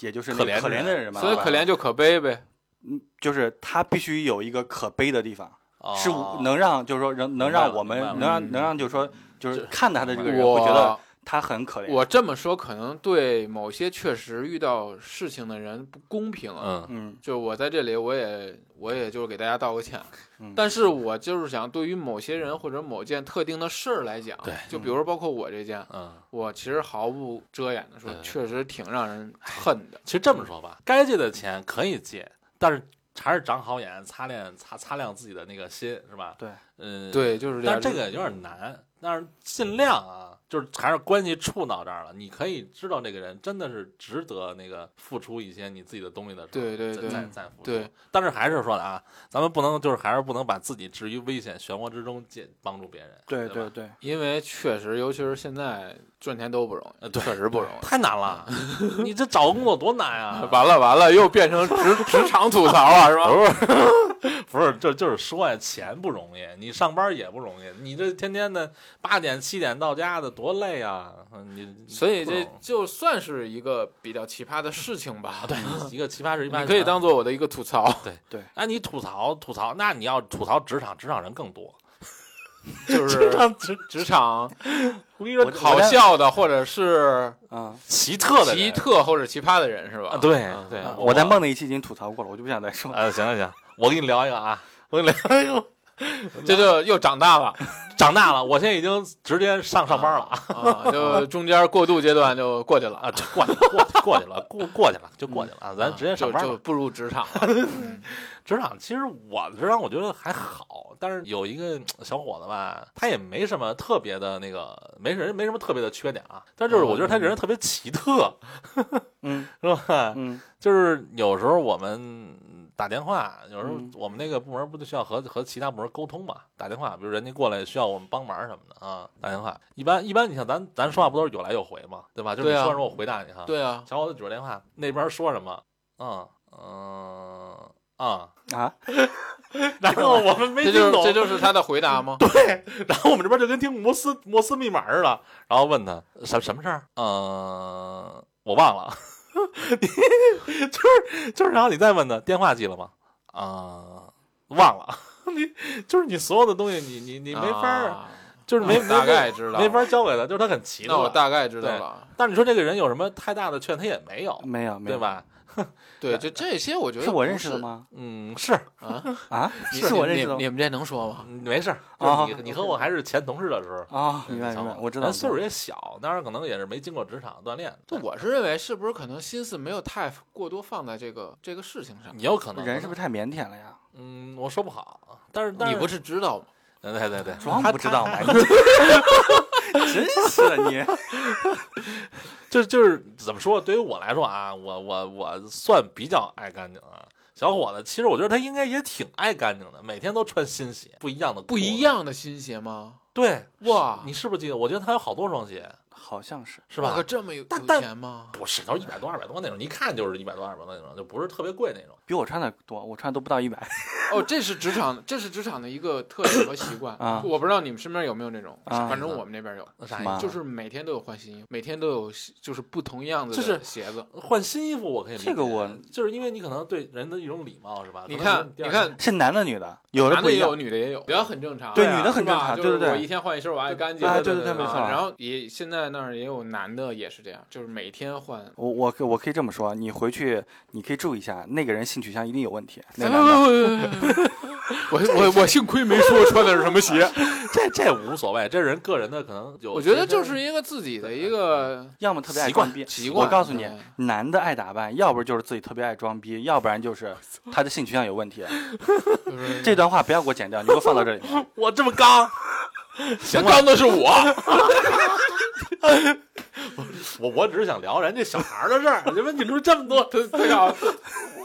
也就是那可怜可怜的人人嘛？所以可怜就可悲呗。嗯，就是他必须有一个可悲的地方，是哦能让就是说能能让我们能让能让就是说就是这看他的这个人会觉得我他很可怜。我这么说可能对某些确实遇到事情的人不公平啊。嗯嗯就我在这里，我也我也就是给大家道个歉，嗯但是我就是想，对于某些人或者某件特定的事儿来讲，对就比如说包括我这件，嗯，我其实毫不遮掩的说，确实挺让人恨的。其实这么说吧，该借的钱可以借，但是还是长好眼，擦亮擦擦亮自己的那个心，是吧？对，嗯，。对，就是这样。但是这个有点难，但是尽量啊，就是还是关系处到这儿了，你可以知道这个人真的是值得那个付出一些你自己的东西的时候，再对对对再再付出。对，但是还是说的啊，咱们不能就是还是不能把自己置于危险漩涡之中，借帮助别人。对对对对，因为确实，尤其是现在赚钱都不容易，确实不容易。太难了，[LAUGHS] 你这找工作多难啊！[LAUGHS] 完了完了，又变成职职场吐槽了，是吧？不是，[LAUGHS] 不是，这就是说呀，钱不容易，你上班也不容易，你这天天的八点七点到家的多累啊！嗯你所以这就算是一个比较奇葩的事情吧。啊，[LAUGHS] 对，一个奇葩事一般，你可以当做我的一个吐槽。哎，你吐槽吐槽，那你要吐槽职场，职场人更多，[LAUGHS] 就是职职场 [LAUGHS] 我跟你说我好笑的，或者是啊，奇特的奇特或者奇葩的人，是吧？啊，对嗯对，我在梦那一期已经吐槽过了，我就不想再说。了，行行行，我给你聊一个啊，我给你聊一个，这就又长大了长大了，我现在已经直接上上班了啊，啊，就中间过渡阶段就过去了啊，就过去过去过去了，过过去了就过去了啊，咱直接上就班。就步入职场了。嗯 [LAUGHS] 职场其实我的职场我觉得还好，但是有一个小伙子吧，他也没什么特别的那个，没人没什么特别的缺点啊，但就是我觉得他这人特别奇特，嗯 [LAUGHS] 是吧？嗯就是有时候我们打电话，有时候嗯我们那个部门不就需要和和其他部门沟通嘛？打电话，比如人家过来需要我们帮忙什么的啊，打电话。一般一般，你像咱咱说话不都是有来有回嘛，对吧？就是你说什么我回答你哈。对啊，小伙子举着电话，那边说什么？嗯嗯啊，啊，[LAUGHS] 然后我们没这就是听懂，这就是他的回答吗？[LAUGHS] 对，然后我们这边就跟听摩斯摩斯密码似的，然后问他什什么事儿？嗯、我忘了，你就 [LAUGHS] 是就是，然后你再问他电话记了吗？啊、忘了，[LAUGHS] 你就是你所有的东西你，你你没法儿，啊就是没大概知道，没法交给他，就是他很奇特。那我大概知道了。但是你说这个人有什么太大的劝，他也没有，没有没有，对？吧？[LAUGHS] 对，就这些我觉得是我认识的？吗？嗯，[LAUGHS] 是，啊，啊，你是我认识的你你们这能说吗？嗯没事，啊你你和我还是前同事的时候。啊，明白明白我知道。咱岁数也小，当然可能也是没经过职场锻炼。就我是认为，是不是可能心思没有太过多放在这个这个事情上？也有可能人是不是太腼腆了呀？嗯，我说不好，但是但是你不是知道吗？对对对对，装他不知道吗？[LAUGHS] 真是的你。[LAUGHS] 就就是怎么说？对于我来说啊，我我我算比较爱干净啊。小伙子，其实我觉得他应该也挺爱干净的，每天都穿新鞋，不一样的，不一。样的新鞋吗？对，哇，你是不是记得？我觉得他有好多双鞋，好像是，是吧可？这么有有钱吗？不是，都是一百多、二百多那种，一看就是一百多、二百多那种，就不是特别贵那种。比我穿的多，我穿的都不到一百。[LAUGHS] 哦，这是职场，这是职场的一个特点和习惯啊我不知道你们身边有没有那种，啊反正我们那边有，那啥意思？就是每天都有换新衣服，每天都有就是不同样子就是的鞋子。换新衣服我可以理解，这个我就是因为你可能对人的一种礼貌是吧？你看，你看，是男的女的，有的也有，。女的也有，比较很正常。对女的很正常，就对对对。是我一天换一身，我爱干净。啊对对对没错啊然后也现在那儿也有男的也是这样，就是每天换。我我可我可以这么说，你回去你可以注意一下，那个人性取向一定有问题。那我我我幸亏没说穿的是什么鞋，[LAUGHS] 这这无所谓，这人个人的可能有。我觉得就是一个自己的一个要么特别爱习惯装逼。习惯。我告诉你，男的爱打扮，要不就是自己特别爱装逼，要不然就是他的性取向有问题。[LAUGHS] 这段话不要给我剪掉，你给我放到这里面。[LAUGHS] 我这么刚，[LAUGHS] 行吧刚的是我，[LAUGHS] 我我只是想聊人家小孩的事儿，你们你们这么多，他他搞，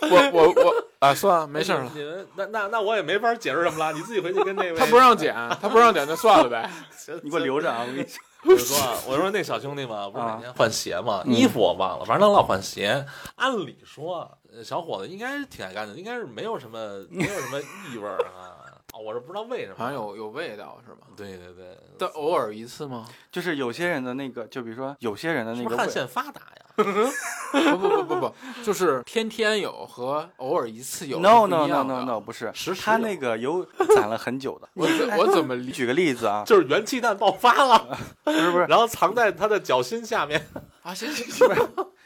我我我啊，算了，没事了。你们那那那我也没法解释什么了，你自己回去跟那位。他不让剪，他不让剪，就算了呗。[LAUGHS] 行你给我留着啊！我跟你说，我说啊，我说那小兄弟嘛，不是每天换鞋嘛，衣服我忘了，反正他老换鞋。按理说，呃小伙子应该是挺爱干净，应该是没有什么没有什么异味儿我是不知道为什么，好像有有味道是吧？对对对，但偶尔一次吗？就是有些人的那个，就比如说有些人的那个味，是不是汗腺发达呀？[LAUGHS] 不不不不不，就是天天有和偶尔一次有是 no 不 no 一 no 样 no no 不是时，时他有那个有攒了很久的。我怎 [LAUGHS] 我怎么理？举个例子啊，就是元气弹爆发了，[LAUGHS] 不是不是，然后藏在他的脚心下面。啊，行行行，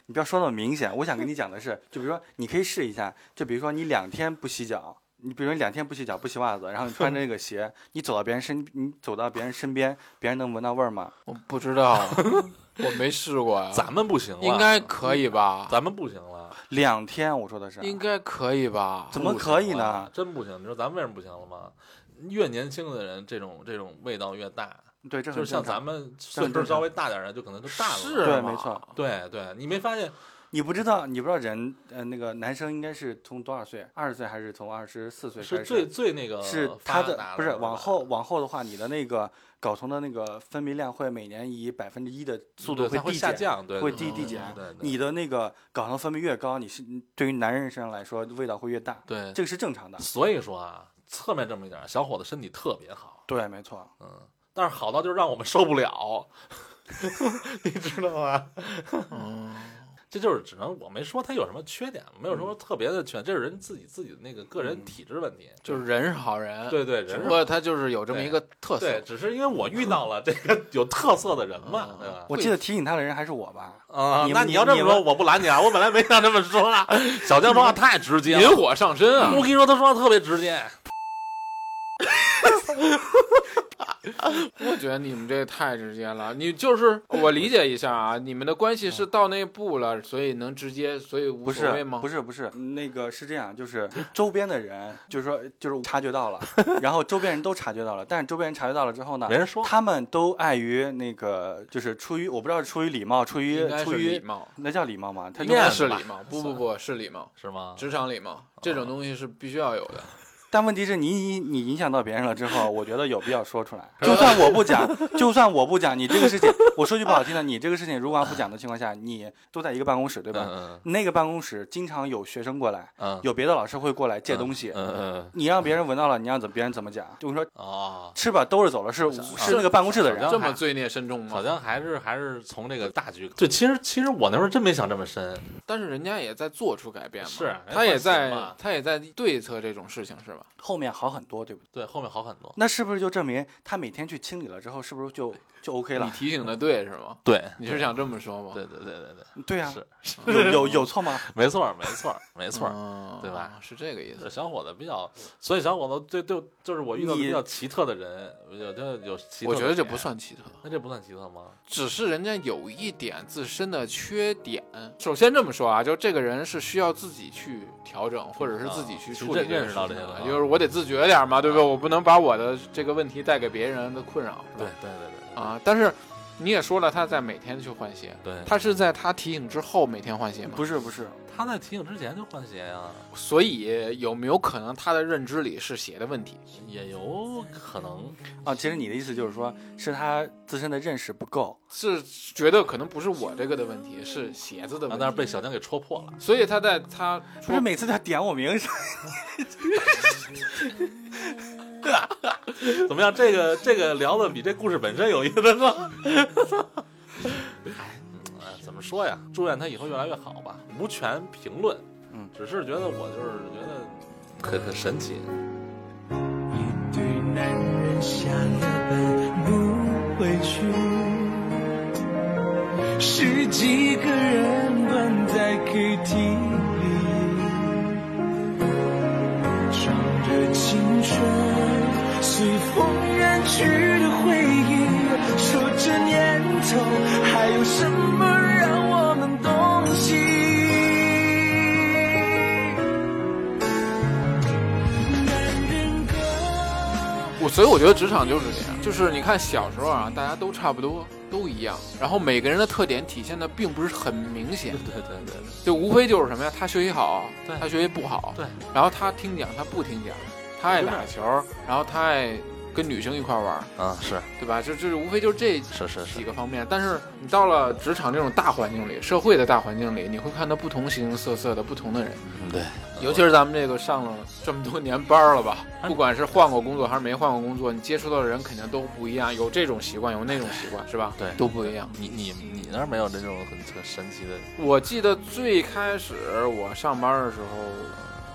你不要说那么明显。我想跟你讲的是，就比如说你可以试一下，就比如说你两天不洗脚，你比如说你两天不洗脚不洗袜子，然后你穿着这个 [LAUGHS] 鞋，你走到别人身，你走到别人身边，别人能闻到味儿吗？我不知道，[LAUGHS] 我没试过呀。咱们不行了，应该可以吧？咱们不行了，两天，我说的是。应该可以吧？怎么可以呢？真不行！你说咱们为什么不行了吗？越年轻的人，这种这种味道越大，对，这就是像咱们这岁数稍微大点儿的，就可能就大了。是对没错对对，你没发现？你不知道，你不知道人，呃，那个男生应该是从多少岁？二十岁还是从二十四岁开始？是最最那个是他的不是往后往后的话，你的那个睾酮的那个分泌量会每年以百分之一的速度会递减，下降，对，会递递减你的那个睾酮分泌越高，你是对于男人身上来说味道会越大，对，这个是正常的。所以说啊，侧面这么一点儿，小伙子身体特别好，对，没错。嗯，但是好到就是让我们受不了，[LAUGHS] 你知道吗？[LAUGHS] 嗯，这就是只能我没说他有什么缺点，没有什么特别的缺点，这是人自己自己的那个个人体质问题，就是人是好人，，对对，只不过他就是有这么一个特色对，。只是因为我遇到了这个有特色的人嘛，对吧？我记得提醒他的人还是我吧？啊，那你要这么说，我不拦你啊！我本来没想这么说啊。[LAUGHS] 小江说话太直接了，引火上身啊我！跟你说，他说话特别直接。[LAUGHS] [LAUGHS] 我觉得你们这太直接了。你就是我理解一下啊，你们的关系是到那步了，所以能直接，所以无所谓吗？不是不是，那个是这样，就是 [LAUGHS] 周边的人，就是说就是察觉到了，然后周边人都察觉到了，但是周边人察觉到了之后呢，没人说他们都碍于那个，就是出于我不知道是出于礼貌，出于出于礼貌，那叫礼貌吗？他应该面是礼貌。不不不是礼貌，是吗？职场礼貌这种东西是必须要有的。但问题是你你你影响到别人了之后，我觉得有必要说出来。[LAUGHS] 就算我不讲，就算我不讲，你这个事情，我说句不好听的，你这个事情如果要不讲的情况下，你都在一个办公室，对吧？嗯那个办公室经常有学生过来，嗯有别的老师会过来借东西。嗯嗯你让别人闻到了，你让怎别人怎么讲？就是说哦，吃吧，兜着走了，是是那个办公室的人这么罪孽深重吗？好像还是还是从这个大局。对，其实其实我那时候真没想这么深。但是人家也在做出改变嘛，是他也在他也在对策这种事情是吧？后面好很多，对不对？对，后面好很多。那是不是就证明他每天去清理了之后，是不是就就 OK 了你？提醒的对是吗？对，你是想这么说吗？对对对对对，对啊，是 [LAUGHS] 有有有错吗？没错没错没错。嗯对吧？是这个意思。小伙子比较，所以小伙子对对，就是我遇到的比较奇特的人，有就有奇特。我觉得这不，算奇特，那这不算奇特吗？只是人家有一点自身的缺点。首先这么说啊，就这个人是需要自己去调整，或者是自己去处理啊认识到这些了啊就是我得自觉点嘛，对不对？我不能把我的这个问题带给别人的困扰，是吧？对对对对啊，但是你也说了，他在每天去换鞋，对，他是在他提醒之后每天换鞋吗？不是不是，他在提醒之前就换鞋呀，所以有没有可能他的认知里是鞋的问题？也有可能。啊，其实你的意思就是说，是他自身的认识不够。是觉得可能不是我这个的问题，是鞋子的啊问，题。但是被小江给戳破了。所以他在他不是每次他点我名字，[LAUGHS] 怎么样？这个这个聊的比这故事本身有意思吗？[LAUGHS] 么说呀？祝愿他以后越来越好吧，无权评论。嗯，只是觉得我就是觉得很很神奇。一对男人下了班不回去，十几个人关在 KTV，唱着青春随风远去的回忆，说这年头还有什么我所以我觉得职场就是这样，就是你看小时候啊，大家都差不多，都一样，然后每个人的特点体现的并不是很明显，对对对对。就无非就是什么呀，他学习好对，他学习不好，对，然后他听讲，他不听讲，他爱打球，然后他爱跟女生一块玩，啊，是对吧？就就是无非就这是是是几，个方面，但是你到了职场这种大环境里，社会的大环境里，你会看到不同形形色色的不同的人，嗯对，尤其是咱们这个上了这么多年班了吧，不管是换过工作还是没换过工作，你接触到的人肯定都不一样，有这种习惯，有那种习惯，是吧？对都不一样。你你你那儿没有这种很很神奇的我记得最开始我上班的时候，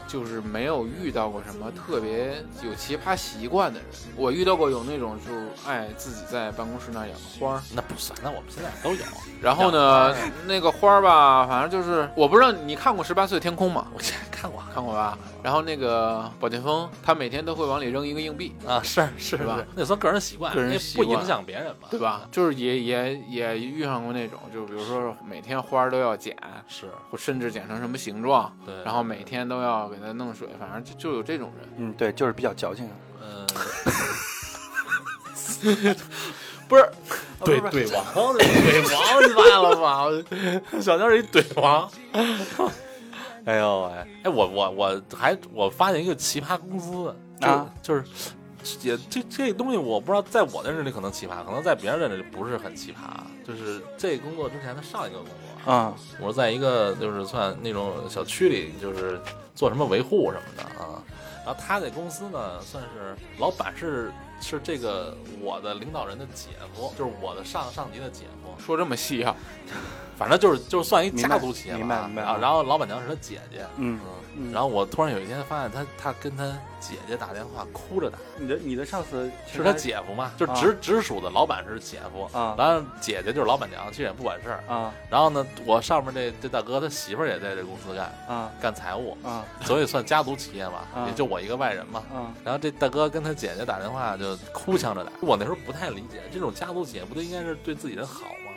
就是没有遇到过什么特别有奇葩习惯的人。我遇到过有那种就是爱自己在办公室那儿养花儿，那不算，那我们现在都有。然后呢，那个花儿吧，反正就是我不知道你看过《十八岁的天空》吗？我看过看过吧？然后那个宝剑锋，他每天都会往里扔一个硬币，啊，是是是吧那算个人习惯，个人习惯不影响别人嘛，对吧？就是也也也遇上过那种，就比如说每天花儿都要剪，是，或甚至剪成什么形状，对。然后每天都要给他弄水，反正就就有这种人。嗯，对，就是比较矫情。[LAUGHS] 嗯，不是不是怼怼王，怼王你完了吗？小江是一怼王。哎呦喂，哎，我我我还我发现一个奇葩公司啊，就是也这这东西我不知道，在我的认知里可能奇葩，可能在别人认知里不是很奇葩。就是这工作之前的上一个工作，啊我是在一个就是算那种小区里，就是做什么维护什么的啊。然后他这公司呢，算是老板是是这个我的领导人的姐夫，就是我的上上级的姐夫。说这么细啊？反正就是就是算一家族企业吧明白明白啊。然后老板娘是他姐姐，嗯，然后我突然有一天发现他他跟他姐姐打电话哭着打，你的你的上司是他姐夫嘛，就啊直直属的老板是姐夫，啊然后姐姐就是老板娘，其实也不管事儿。啊然后呢，我上面这这大哥他媳妇儿也在这公司干啊干财务，啊所以算家族企业嘛，啊也就我一个外人嘛。啊然后这大哥跟他姐姐打电话就哭腔着打，我那时候不太理解，这种家族企业不都应该是对自己人好吗？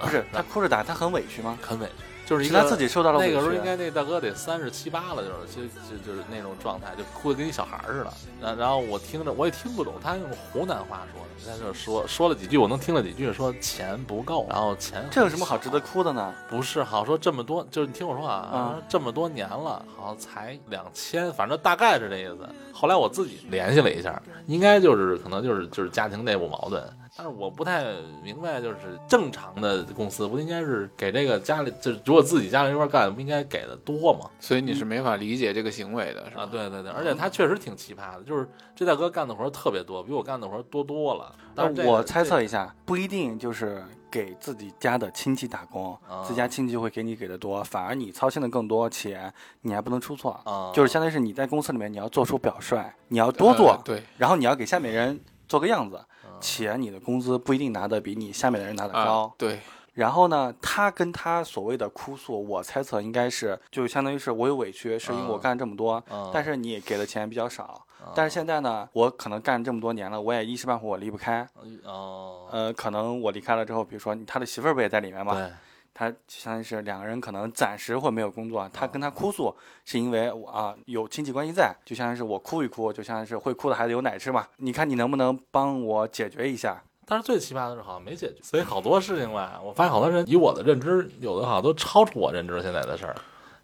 不是他哭着打，他很委屈吗？很委屈，就是一个是他自己受到了委屈。那个时候应该那大哥得三十七八了，就是就就就是那种状态，就哭的跟一小孩儿似的。然然后我听着我也听不懂，他用湖南话说的，在这说说了几句，我能听了几句，说钱不够，然后钱这有什么好值得？哭的呢？不是，好说这么多，就是你听我说啊，啊这么多年了，好像才两千，反正大概是这意思。后来我自己联系了一下，应该就是可能就是就是家庭内部矛盾，但是我不太明白，就是正常的公司不应该是给这个家里，就是如果自己家里一块干，不应该给的多吗？所以你是没法理解这个行为的，是吧？啊，对对对，而且他确实挺奇葩的，就是这大哥干的活儿特别多，比我干的活儿多多了。但是这个我猜测一下，不一定就是给自己家的亲戚打工，啊自家亲戚会给你给的多，反而你操心的更多，且你还不能出错，啊，就是相当于是你在公司里面你要做出表率，你要多做，呃对，然后你要给下面人做个样子，啊且你的工资不一定拿的比你下面的人拿的啊高。对，然后呢，他跟他所谓的哭诉，我猜测应该是就相当于是我有委屈，是因为我啊干这么多，啊但是你给的钱比较少。啊但是现在呢，我可能干这么多年了，我也一时半会儿我离不开。哦，呃，可能我离开了之后，比如说他的媳妇儿不也在里面吗？对，他相当于是两个人可能暂时会没有工作，他跟他哭诉是因为我啊有亲戚关系在，就相当于是我哭一哭，就相当于是会哭的孩子有奶吃嘛。你看你能不能帮我解决一下？但是最奇葩的是好像没解决，所以好多事情吧，我发现好多人以我的认知，有的好像都超出我认知现在的事儿，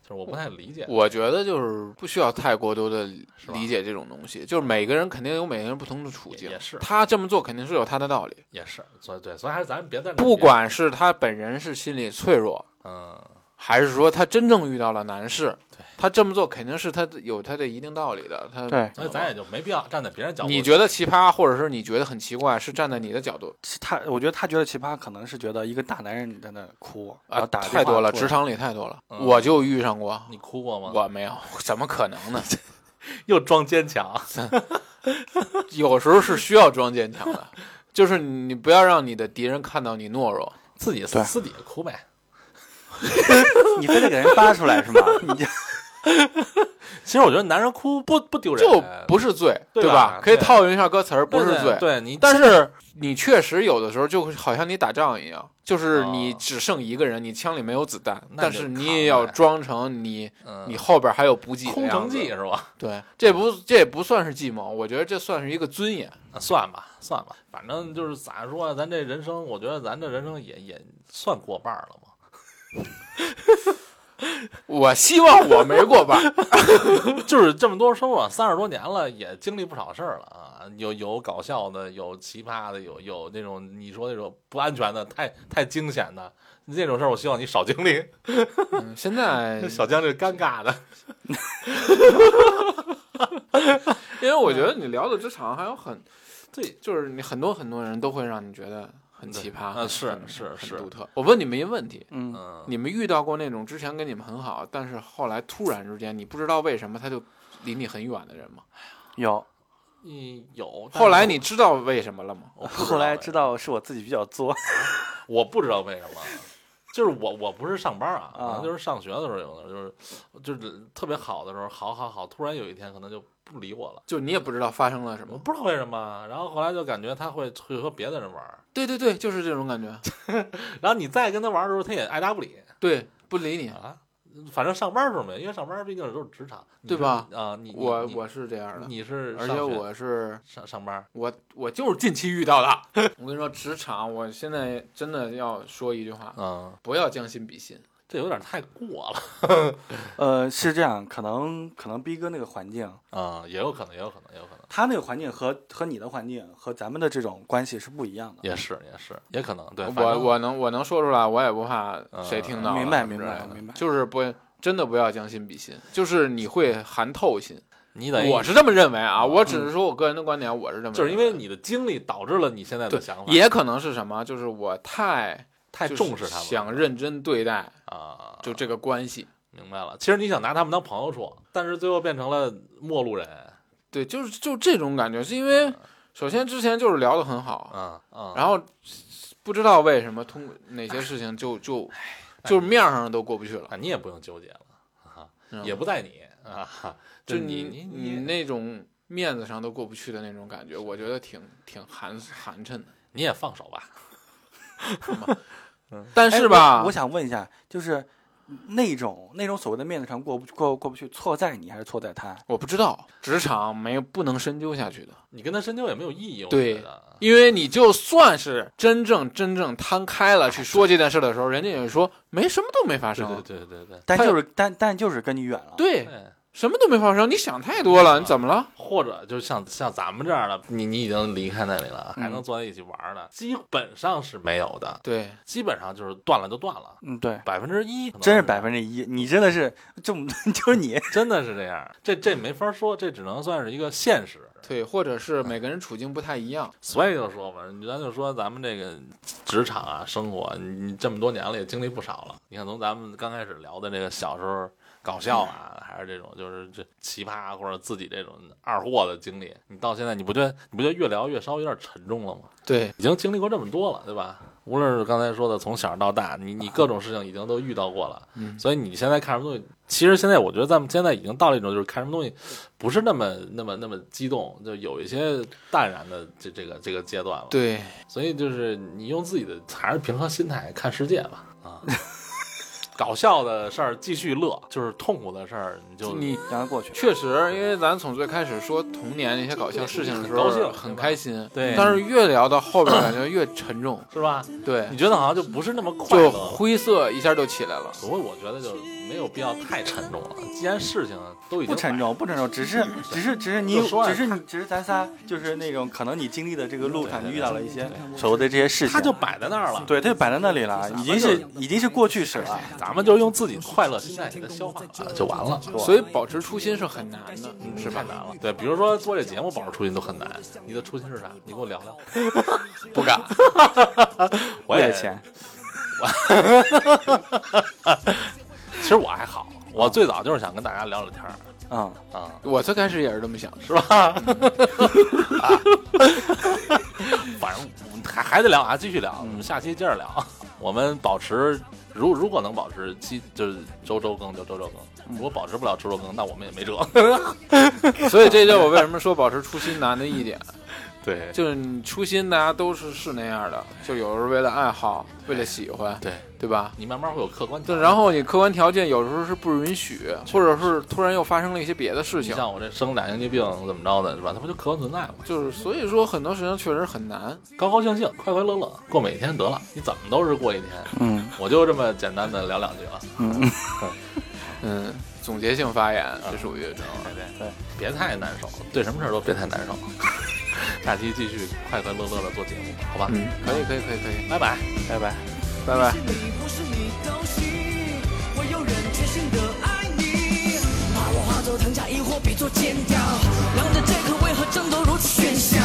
就是我不太理解。我觉得就是不需要太过多的理解这种东西，就是每个人肯定有每个人不同的处境，也是他这么做肯定是有他的道理，也是，所以对，所以还是咱别在不管是他本人是心理脆弱，嗯，还是说他真正遇到了难事，对他这么做肯定是他有他的一定道理的。他对所以咱也就没必要站在别人角度。你觉得奇葩，或者是你觉得很奇怪，是站在你的角度是他，我觉得他觉得奇葩，可能是觉得一个大男人在那哭，然啊，后打太多了，职职场里太多了，嗯我就遇上过，你哭过吗？我没有，怎么可能呢？[LAUGHS] 又装坚强，[LAUGHS] 有时候是需要装坚强的，就是你不要让你的敌人看到你懦弱。自己对私底下哭呗。[LAUGHS] 你非得给人扒出来是吗？你这 [LAUGHS] 其实我觉得男人哭不不丢人，就不是罪，对吧吧？可以套用一下歌词儿，不是罪。对你，但是你确实有的时候就好像你打仗一样，就是你哦只剩一个人，你枪里没有子弹，但是你也要装成你嗯你后边还有补给空城计是吧？对，这不这也不算是计谋，我觉得这算是一个尊严。啊算吧，算吧，反正就是咋说呀，咱这人生，我觉得咱这人生也也算过半儿了嘛。[LAUGHS] 我希望我没过半，[LAUGHS] 就是这么多生活，三十多年了，也经历不少事儿了啊。有有搞笑的，有奇葩的，有有那种你说那种不安全的，太太惊险的那种事儿，我希望你少经历。嗯现在 [LAUGHS] 小江这尴尬的，因为我觉得你聊的职场还有很，对，就是你很多很多人都会让你觉得很奇葩，嗯是是是很独特。我问你们一个问题，嗯，嗯，你们遇到过那种之前跟你们很好，但是后来突然之间你不知道为什么他就离你很远的人吗？有。嗯有。后来你知道为什么了吗？我后来知道道是我自己比较作，我不知道为什么，就是我我不是上班啊，可啊能就是上学的时候有的，就是就是特别好的时候，好好好，突然有一天可能就不理我了，就你也不知道发生了什么。不知道为什么，然后后来就感觉他会会和别的人玩儿，对对对，就是这种感觉。[LAUGHS] 然后你再跟他玩儿的时候，他也爱答不理对，不理你。啊，反正上班的时候没有，因为上班毕竟都是职场，对吧啊，你我我是这样的，你是而且我是上上班，我我就是近期遇到的。我跟你说，职场，我现在真的要说一句话，嗯，不要将心比心。这有点太过了，[LAUGHS] 呃，是这样，可能可能逼哥那个环境，啊，也有可能，也有可能，也有可能，他那个环境和和你的环境和咱们的这种关系是不一样的。也是也是，也可能，对，我我能我能说出来，我也不怕谁听到了。明白明白明白就是不真的不要将心比心，就是你会寒透心。你得我是这么认为啊，我只是说我个人的观点，我是这么认为，就是因为你的经历导致了你现在的想法，也可能是什么，就是我太太重视他们了，想认真对待啊，就这个关系。明白了。其实你想拿他们当朋友处，但是最后变成了陌路人。对，就是就这种感觉，是因为首先之前就是聊得很好，嗯嗯，然后不知道为什么通过哪些事情就就就是面儿上都过不去了，啊，你也不用纠结了也不在你啊，就你你你那种面子上都过不去的那种感觉，我觉得挺挺寒寒碜的。你也放手吧。[LAUGHS] 哎但是吧，我我想问一下，就是那种那种所谓的面子上过不过过不去，错在你还是错在他？我不知道，职场没有不能深究下去的，你跟他深究也没有意义，对。因为你就算是真正真正摊开了去说这件事的时候，人家也说没什么都没发生，对对对对他但就是但但就是跟你远了。对，对，什么都没发生，你想太多了，你怎么了？或者就像像咱们这样的，你你已经离开那里了，还能嗯坐在一起玩的，基本上是没有的，对，基本上就是断了就断了，嗯，对，百分之一，真是百分之一，你真的是这么 [LAUGHS] 就是你。[LAUGHS] 真的是这样，这这没法说，这只能算是一个现实。对，或者是每个人处境不太一样。所以就说嘛，咱就说咱们这个职场啊，生活，你你这么多年了，也经历不少了。你看，从咱们刚开始聊的这个小时候搞笑啊，还是这种就是这奇葩或者自己这种二货的经历，你到现在你不觉得你不觉得越聊越稍微有点沉重了吗？对，已经经历过这么多了，对吧？无论是刚才说的从小到大，你你各种事情已经都遇到过了，嗯所以你现在看什么东西，其实现在我觉得咱们现在已经到了一种就是看什么东西，不是那么那么那么激动，就有一些淡然的这这个这个阶段了。，对，所以就是你用自己的还是平和心态看世界吧，啊，[LAUGHS] 搞笑的事儿继续乐，就是痛苦的事儿你就你让它过去。确实，因为咱从最开始说童年那些搞笑事情的时候，很高兴很开心。对但是越聊到后边，感觉越沉重。是吧？对你，觉得好像就不是那么快就乐。灰色一下就起来了。所以我觉得就没有必要太沉重了，既然事情都已经不沉重，不沉重，只是只是只是你只是你只是咱仨就是那种可能你经历的这个路上，你遇到了一些所谓的这些事情，它就摆在那儿了。对，它就摆在那里了，已经是已经是过去式了。咱们就用自己快乐心态给它消化了就完了，所以保持初心是很难的，是太难了。对，比如说做这节目保持初心都很难，你的初心是啥？你跟我聊聊。[LAUGHS] 不敢。[LAUGHS] 我也为了钱，[LAUGHS] 其实我还好，我最早就是想跟大家聊聊天儿嗯，啊，我最开始也是这么想的。是吧？[LAUGHS] [LAUGHS] 反正还还得聊啊，继续聊，我们下期接着聊。我们保持，如如果能保持期，就是周周更就周周更。如果保持不了周周更，那我们也没辙。[LAUGHS] 所以这就是我为什么说保持初心难的一点，对就是你初心大家都是是那样的，就有时候为了爱好，为了喜欢，对，对吧？你慢慢会有客观条对，然后你客观条件有时候是不允许，或者是突然又发生了一些别的事情，像我这生两星期病怎么着的，是吧？它不就客观存在吗？就是所以说很多事情确实很难。高高兴兴、快快乐乐过每一天得了，你怎么都是过一天。嗯我就这么简单的聊两句了。嗯，[LAUGHS] 嗯，总结性发言，这属于知道吗？对对对，别太难受，对什么事儿都别太难受。[LAUGHS] 下期继续快快乐乐的做节目，好吧？嗯，可以，可以，可以，可以，拜拜。拜拜。拜拜。你不是你高兴，会有人全心的爱你。把我化作藤甲，亦或比作剑雕，两者这颗为何争斗如此喧嚣？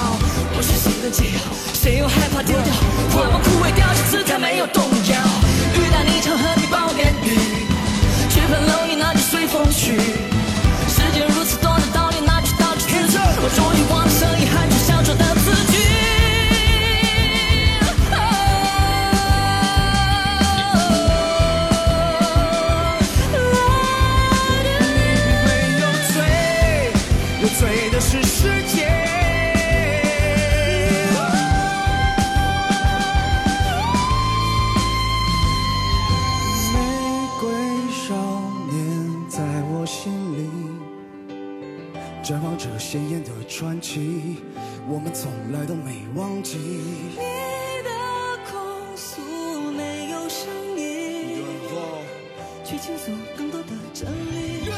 我是谁的解药？谁又害怕丢掉？花瓣枯萎掉，这姿态没有动摇。雨打你场，和你暴言语，血盆蝼蚁，那就随风去。世界如此多的道理，那就道去。我终于鲜艳的传奇，我们从来都没忘记。你的控诉没有声音。去倾诉更多的真理，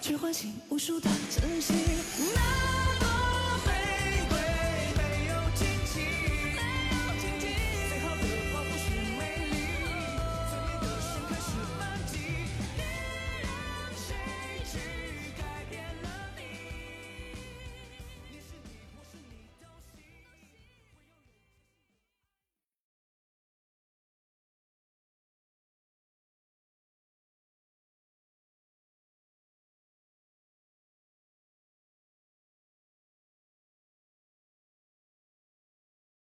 去唤醒无数的真心。那。